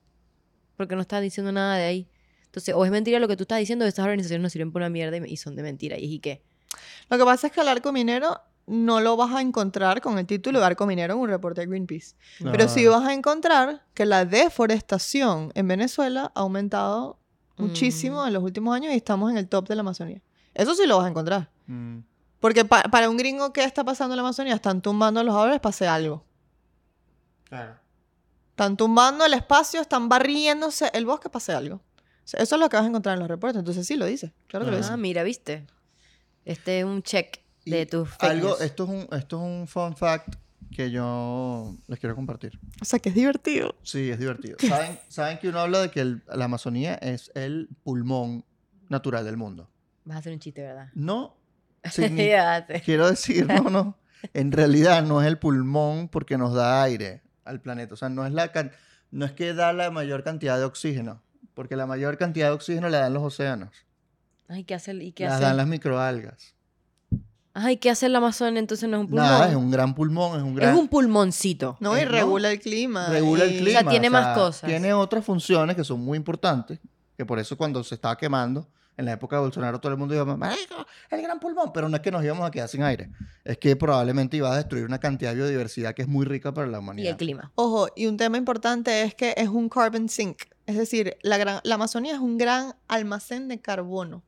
Porque no están diciendo nada de ahí. Entonces, o es mentira lo que tú estás diciendo, o estas organizaciones no sirven por una mierda y, y son de mentira. Y es que, Lo que pasa es que el arco minero no lo vas a encontrar con el título de arco minero en un reporte de Greenpeace. No. Pero sí vas a encontrar que la deforestación en Venezuela ha aumentado muchísimo Mm. en los últimos años y estamos en el top de la Amazonía. Eso sí lo vas a encontrar. Mm, Porque pa- para un gringo, ¿qué está pasando en la Amazonía? Están tumbando los árboles para hacer algo. claro. Están tumbando el espacio, están barriéndose el bosque para hacer algo. O sea, Eso es lo que vas a encontrar en los reportes. Entonces sí lo dice. Claro que lo Ajá. dice. ah, mira, ¿viste? Este es un check de Y tus algo, esto es, un, esto es un fun fact que yo les quiero compartir. O sea, que es divertido. Sí, es divertido. ¿Saben, saben que uno habla de que el- la Amazonía es el pulmón natural del mundo? Vas a hacer un chiste, ¿verdad? No. Quiero decir, no, no. En realidad no es el pulmón porque nos da aire al planeta. O sea, no es, la can- no es que da la mayor cantidad de oxígeno. Porque la mayor cantidad de oxígeno la dan los océanos. Ay, ¿qué hace, el- ¿y qué Las hace? dan las microalgas. Ay, ¿qué hace el Amazonia? Entonces no es un pulmón. Nada, es un gran pulmón, es un gran... Es un pulmoncito. No, y regula el clima. regula el clima. tiene más cosas. Tiene otras funciones que son muy importantes, que por eso cuando se estaba quemando, en la época de Bolsonaro todo el mundo iba, "Marico, el gran pulmón, pero no es que nos íbamos a quedar sin aire, es que probablemente iba a destruir una cantidad de biodiversidad que es muy rica para la Y humanidad. el clima. Ojo, y un tema importante es que es un carbon sink. Es decir, la, gran- la Amazonía es un gran almacén de carbono.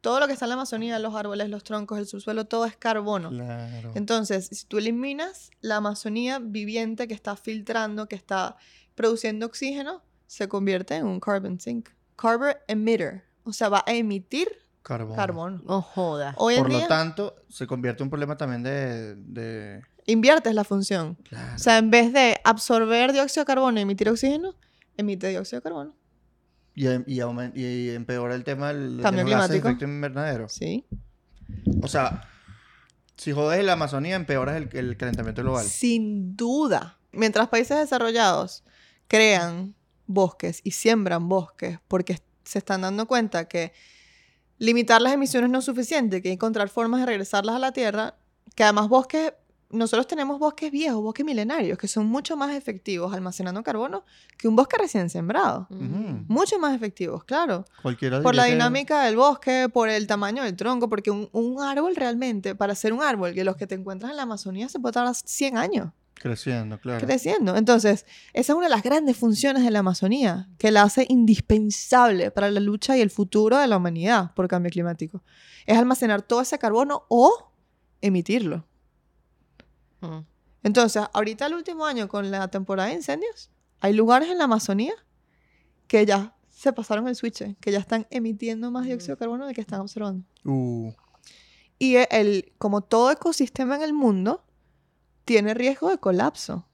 Todo lo que está en la Amazonía, los árboles, los troncos, el subsuelo, todo es carbono. Claro. Entonces, si tú eliminas la Amazonía viviente que está filtrando, que está produciendo oxígeno, se convierte en un carbon sink. Carbon emitter. O sea, va a emitir Carbón. carbono. No joda. Hoy en Por lo tanto, se convierte en un problema también de, de Inviertes la función. Claro. O sea, en vez de absorber dióxido de carbono y emitir oxígeno, emite dióxido de carbono. Y, y, aumen- y empeora el tema del Cambio climático. efecto invernadero. Sí. O sea, si jodes la Amazonía, empeoras el, el calentamiento global. Sin duda. Mientras países desarrollados crean bosques y siembran bosques porque se están dando cuenta que limitar las emisiones no es suficiente, que encontrar formas de regresarlas a la Tierra, que además bosques, nosotros tenemos bosques viejos, bosques milenarios, que son mucho más efectivos almacenando carbono que un bosque recién sembrado. Ujú. Mucho más efectivos, claro. Cualquiera Por la que- dinámica del bosque, por el tamaño del tronco, porque un, un árbol realmente, para ser un árbol, que los que te encuentras en la Amazonía se puede tardar 100 años Creciendo, claro. creciendo. Entonces, esa es una de las grandes funciones de la Amazonía, que la hace indispensable para la lucha y el futuro de la humanidad por cambio climático. Es almacenar todo ese carbono o emitirlo. Mm. Entonces, ahorita el último año con la temporada de incendios, hay lugares en la Amazonía que ya se pasaron el switch, que ya están emitiendo más dióxido de carbono del que están observando. Uh, Y el, como todo ecosistema en el mundo, tiene riesgo de colapso.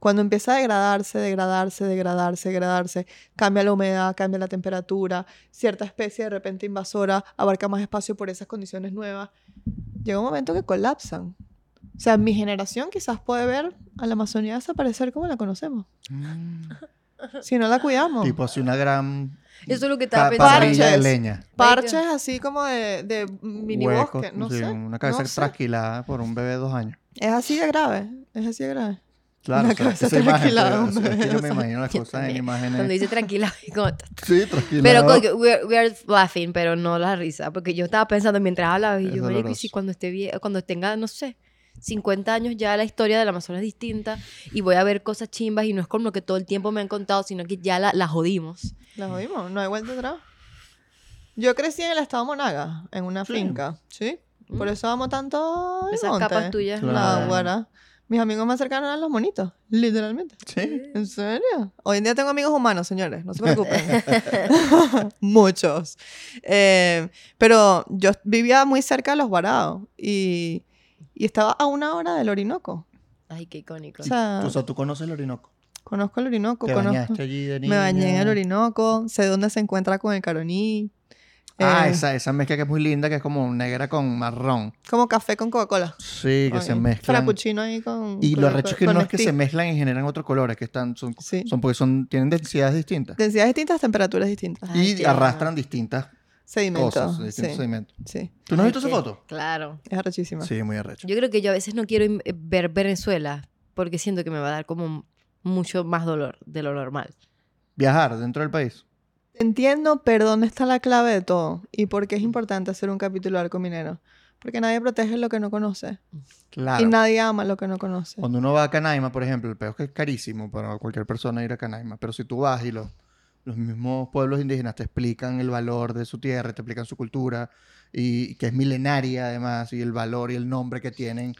Cuando empieza a degradarse, degradarse, degradarse, degradarse, cambia la humedad, cambia la temperatura, cierta especie de repente invasora abarca más espacio por esas condiciones nuevas, llega un momento que colapsan. O sea, mi generación quizás puede ver a la Amazonía desaparecer como la conocemos, mm. si no la cuidamos. tipo así una gran Eso es lo que estaba pensando. de Parches. leña. Parches así como de, de mini Huecos, bosque, no sí, sé. Una cabeza no sé. trasquilada por un bebé de dos años. Es así de grave, es así de grave. Claro, Una o sea, esa imagen, pues, es que yo me imagino las cosas en imágenes. Cuando dice tranquila, como- Sí, tranquila. Pero co- we, we are laughing, pero no la risa. Porque yo estaba pensando mientras hablaba y Es yo, marico, y si cuando esté vie- cuando tenga, no sé, 50 años ya la historia del Amazonas es distinta y voy a ver cosas chimbas y no es como lo que todo el tiempo me han contado, sino que ya la, la jodimos. La jodimos, no hay vuelta atrás. Yo crecí en el estado Monaga, en una Sí. finca, ¿sí? Por Mm. eso amo tanto el Esas monte. capas tuyas. Claro. La guara. Mis amigos más cercanos eran los monitos, literalmente. Sí. ¿En serio? Hoy en día tengo amigos humanos, señores, no se preocupen. Muchos. Eh, pero yo vivía muy cerca de los Varados y, y estaba a una hora del Orinoco. Ay, qué icónico. O sea, O sea, tú conoces el Orinoco. conozco el Orinoco, Te conozco. bañaste allí de Me bañé en el niña. Orinoco, sé dónde se encuentra con el Caroní. Ah, Eh, esa, esa mezcla que es muy linda, que es como negra con marrón. Como café con Coca-Cola. Sí, que se mezclan. Frappuccino ahí con. Y con- lo arrecho es que no es que se mezclan y generan otros colores, que están, son, Sí. son porque son, tienen densidades distintas. Densidades distintas, temperaturas distintas. Ay, y arrastran distintas Sedimentos. cosas, Sí, distintos sedimentos. sí. ¿Tú no has Ay, visto esa foto? Claro. Es arrechísima. Sí, muy arrecho. Yo creo que yo a veces no quiero eh, ver Venezuela porque siento que me va a dar como mucho más dolor de lo normal. Viajar dentro del país. Entiendo, pero ¿dónde está la clave de todo? ¿Y por qué es importante hacer un capítulo de arco minero? Porque nadie protege lo que no conoce. Claro. Y nadie ama lo que no conoce. Cuando uno va a Canaima, por ejemplo, el peor es que es carísimo para cualquier persona ir a Canaima. Pero si tú vas y los, los mismos pueblos indígenas te explican el valor de su tierra, te explican su cultura, y que es milenaria además, y el valor y el nombre que tienen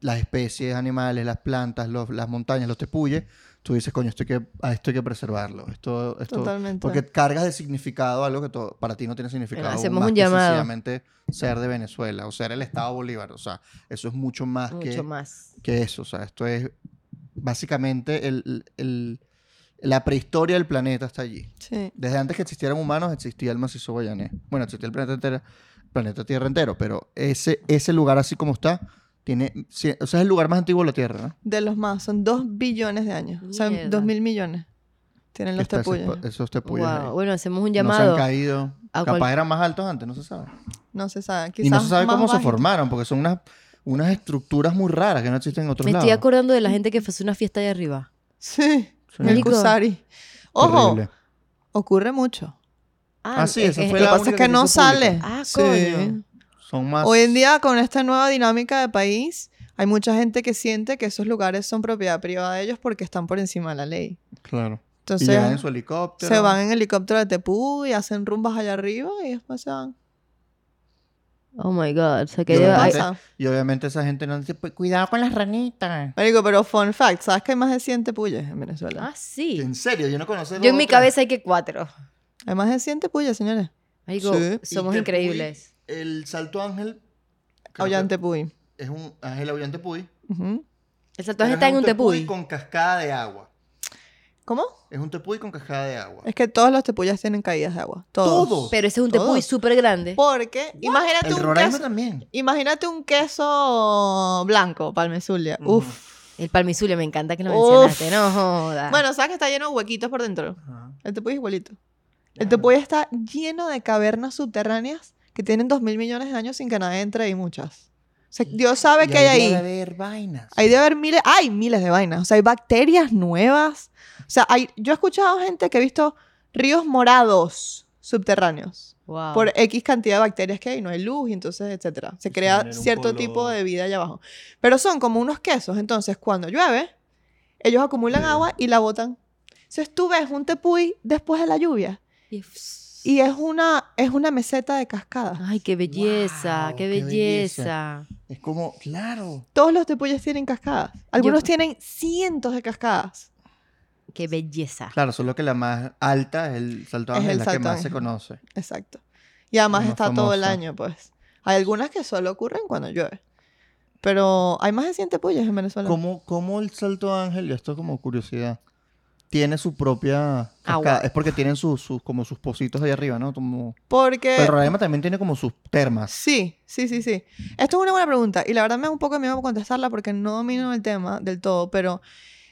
las especies animales, las plantas, los- las montañas, los tepuyes, tú dices, coño, esto hay que, a esto hay que preservarlo. Esto, esto, Totalmente. Porque cargas de significado algo que to- para ti no tiene significado. hacemos más un que llamado. sencillamente ser de Venezuela o ser el Estado Bolívar. O sea, eso es mucho más que Mucho más. que eso. O sea, esto es básicamente el, el- la prehistoria del planeta está allí. Sí. Desde antes que existieran humanos existía el macizo guayanés. Bueno, existía el planeta entero, planeta Tierra entero, pero ese, ese lugar así como está, tiene, o sea, es el lugar más antiguo de la Tierra, ¿no? De los más, son dos billones de años. O sea, Mierda. dos mil millones. Tienen los espa- esos tepuyes ahí. Wow. Bueno, hacemos un No se han llamado. caído. Capaz cual- eran más altos antes, no se sabe. No se sabe. y no se sabe cómo se formaron, porque son unas, unas estructuras muy raras que no existen en otros Me estoy lados. acordando de la gente que fue a una fiesta allá arriba. Sí. Sí. El. Kusari. Ojo, Horrible. ocurre mucho. Ah, sí, es- esa es- fue Lo la que pasa es que no sale. Ah, Sí. Son más... Hoy en día, con esta nueva dinámica de país, hay mucha gente que siente que esos lugares son propiedad privada de ellos porque están por encima de la ley. Claro. Entonces, y llegan en su helicóptero. se van en helicóptero de Tepú y hacen rumbas allá arriba y después se van. Oh my God. O sea, que Y yo- obviamente, pasa. y obviamente esa gente no dice, "Pues, cuidado con las ranitas. Marico, pero fun fact, ¿sabes que hay más de 100 tepuyes en Venezuela? ah, sí. En serio, yo no conocía Yo en mi cabeza hay que cuatro. Hay más de 100 tepuyes, señores. Marico, Sí. somos increíbles. El Salto Ángel. que Puy. Es un ángel aullante puy. El salto ángel está es en un tepuy. con cascada de agua. ¿Cómo? Es un tepuy con cascada de agua. Es que todos los tepuyas tienen caídas de agua. Todos. Todos. Pero ese es un tepuy Todos. súper grande. Porque, imagínate El un Roraima queso. también. Imagínate un queso blanco, palmezulia. Ujú. Uf. El palmizulia, me encanta que lo Uf. mencionaste. No joda. Bueno, sabes que está lleno de huequitos por dentro. Ajá. El tepuy es igualito. El Claro. tepuy está lleno de cavernas subterráneas que tienen dos mil millones de años sin que nadie entre y muchas. O sea, Dios sabe Y que hay debe ahí. haber vainas. Hay de haber miles, hay miles de vainas. O sea, hay bacterias nuevas. O sea, hay, yo he escuchado gente que ha visto ríos morados subterráneos Wow. por X cantidad de bacterias que hay, no hay luz y entonces, etcétera. Se crea cierto polo- tipo de vida allá abajo. Pero son como unos quesos. Entonces, cuando llueve, ellos acumulan agua y la botan. Entonces, tú ves un tepuy después de la lluvia Y- y es una, es una meseta de cascada. Ay, qué belleza, qué qué belleza. Es como, claro. Todos los tepuyes tienen cascadas. Algunos Yo- tienen cientos de cascadas. Qué belleza. Claro, solo que la más alta es el Salto Es Ángel, el la que más se conoce. Exacto. Y además Más está todo el año, pues. Hay algunas que solo ocurren cuando llueve. Pero hay más de 100 tepuyes en Venezuela. ¿Cómo, cómo el Salto Ángel, y esto es como curiosidad, tiene su propia Agua. Es porque tienen sus, sus, como sus pocitos ahí arriba, ¿no? Como... Porque... Pero Roraima también tiene como sus termas. Sí, sí, sí, sí. Esto es una buena pregunta y la verdad me da un poco miedo contestarla porque no domino el tema del todo, pero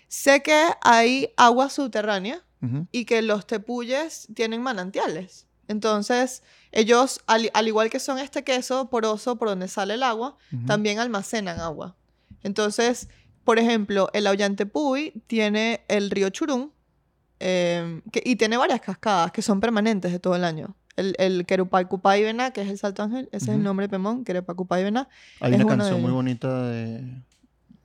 sé que hay agua subterránea y que los tepuyes tienen manantiales. Entonces, ellos, al, al igual que son este queso poroso por donde sale el agua, también almacenan agua. Entonces, por ejemplo, el Aullantepui tiene el río Churún eh, que- y tiene varias cascadas que son permanentes de todo el año. El, el Querupaycupayvena, que es el Salto Ángel, ese es el nombre de Pemón, Querupaycupayvena. Hay es una uno de canción muy bonita de,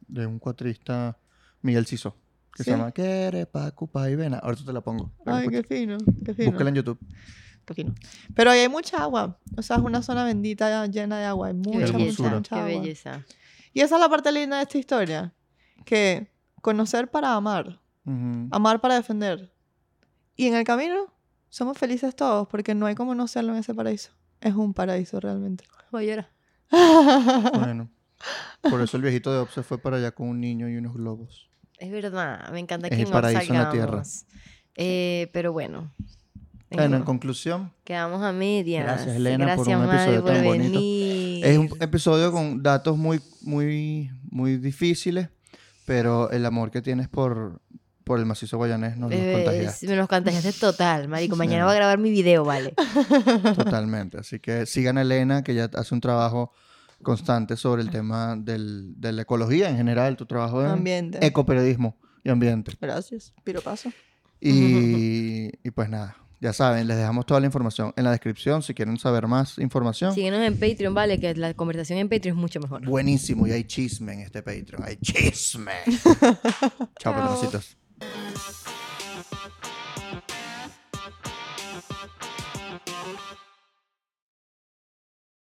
de un cuatrista, Miguel Ciso, que ¿Sí? se llama Quere pa cupa y vena. Ahorita te la pongo. Ay, qué fino, qué fino. Búscala en YouTube. qué fino. Pero ahí hay mucha agua. O sea, es una zona bendita llena de agua. Hay Qué mucha, mucha, mucha Qué agua. belleza. Y esa es la parte linda de esta historia. Que conocer para amar. Ujú. amar para defender. Y en el camino somos felices todos porque no hay como no serlo en ese paraíso. Es un paraíso realmente. Voy a llorar. Bueno, por eso el viejito de Op se fue para allá con un niño y unos globos. Es verdad, me encanta Es que el en paraíso en la tierra. Eh, pero bueno. Bueno, en conclusión, Quedamos a medias. Gracias, Elena, por Gracias, un Mari, episodio por tan bonito. venir. es un episodio con datos muy, muy, muy difíciles, pero el amor que tienes por, por el macizo guayanés nos lo Eh, contagiaste me los contagiaste total, marico. Sí. Mañana voy a grabar mi video, vale. totalmente. Así que sigan a Elena, que ya hace un trabajo constante sobre el tema del, de la ecología en general, tu trabajo en Ambiente. ecoperiodismo y ambiente. Gracias. Piropaso. Y, y pues nada, ya saben, les dejamos toda la información en la descripción si quieren saber más información. Síguenos en Patreon, vale, que la conversación en Patreon es mucho mejor. Buenísimo, y hay chisme en este Patreon, hay chisme. Chao, patroncitos.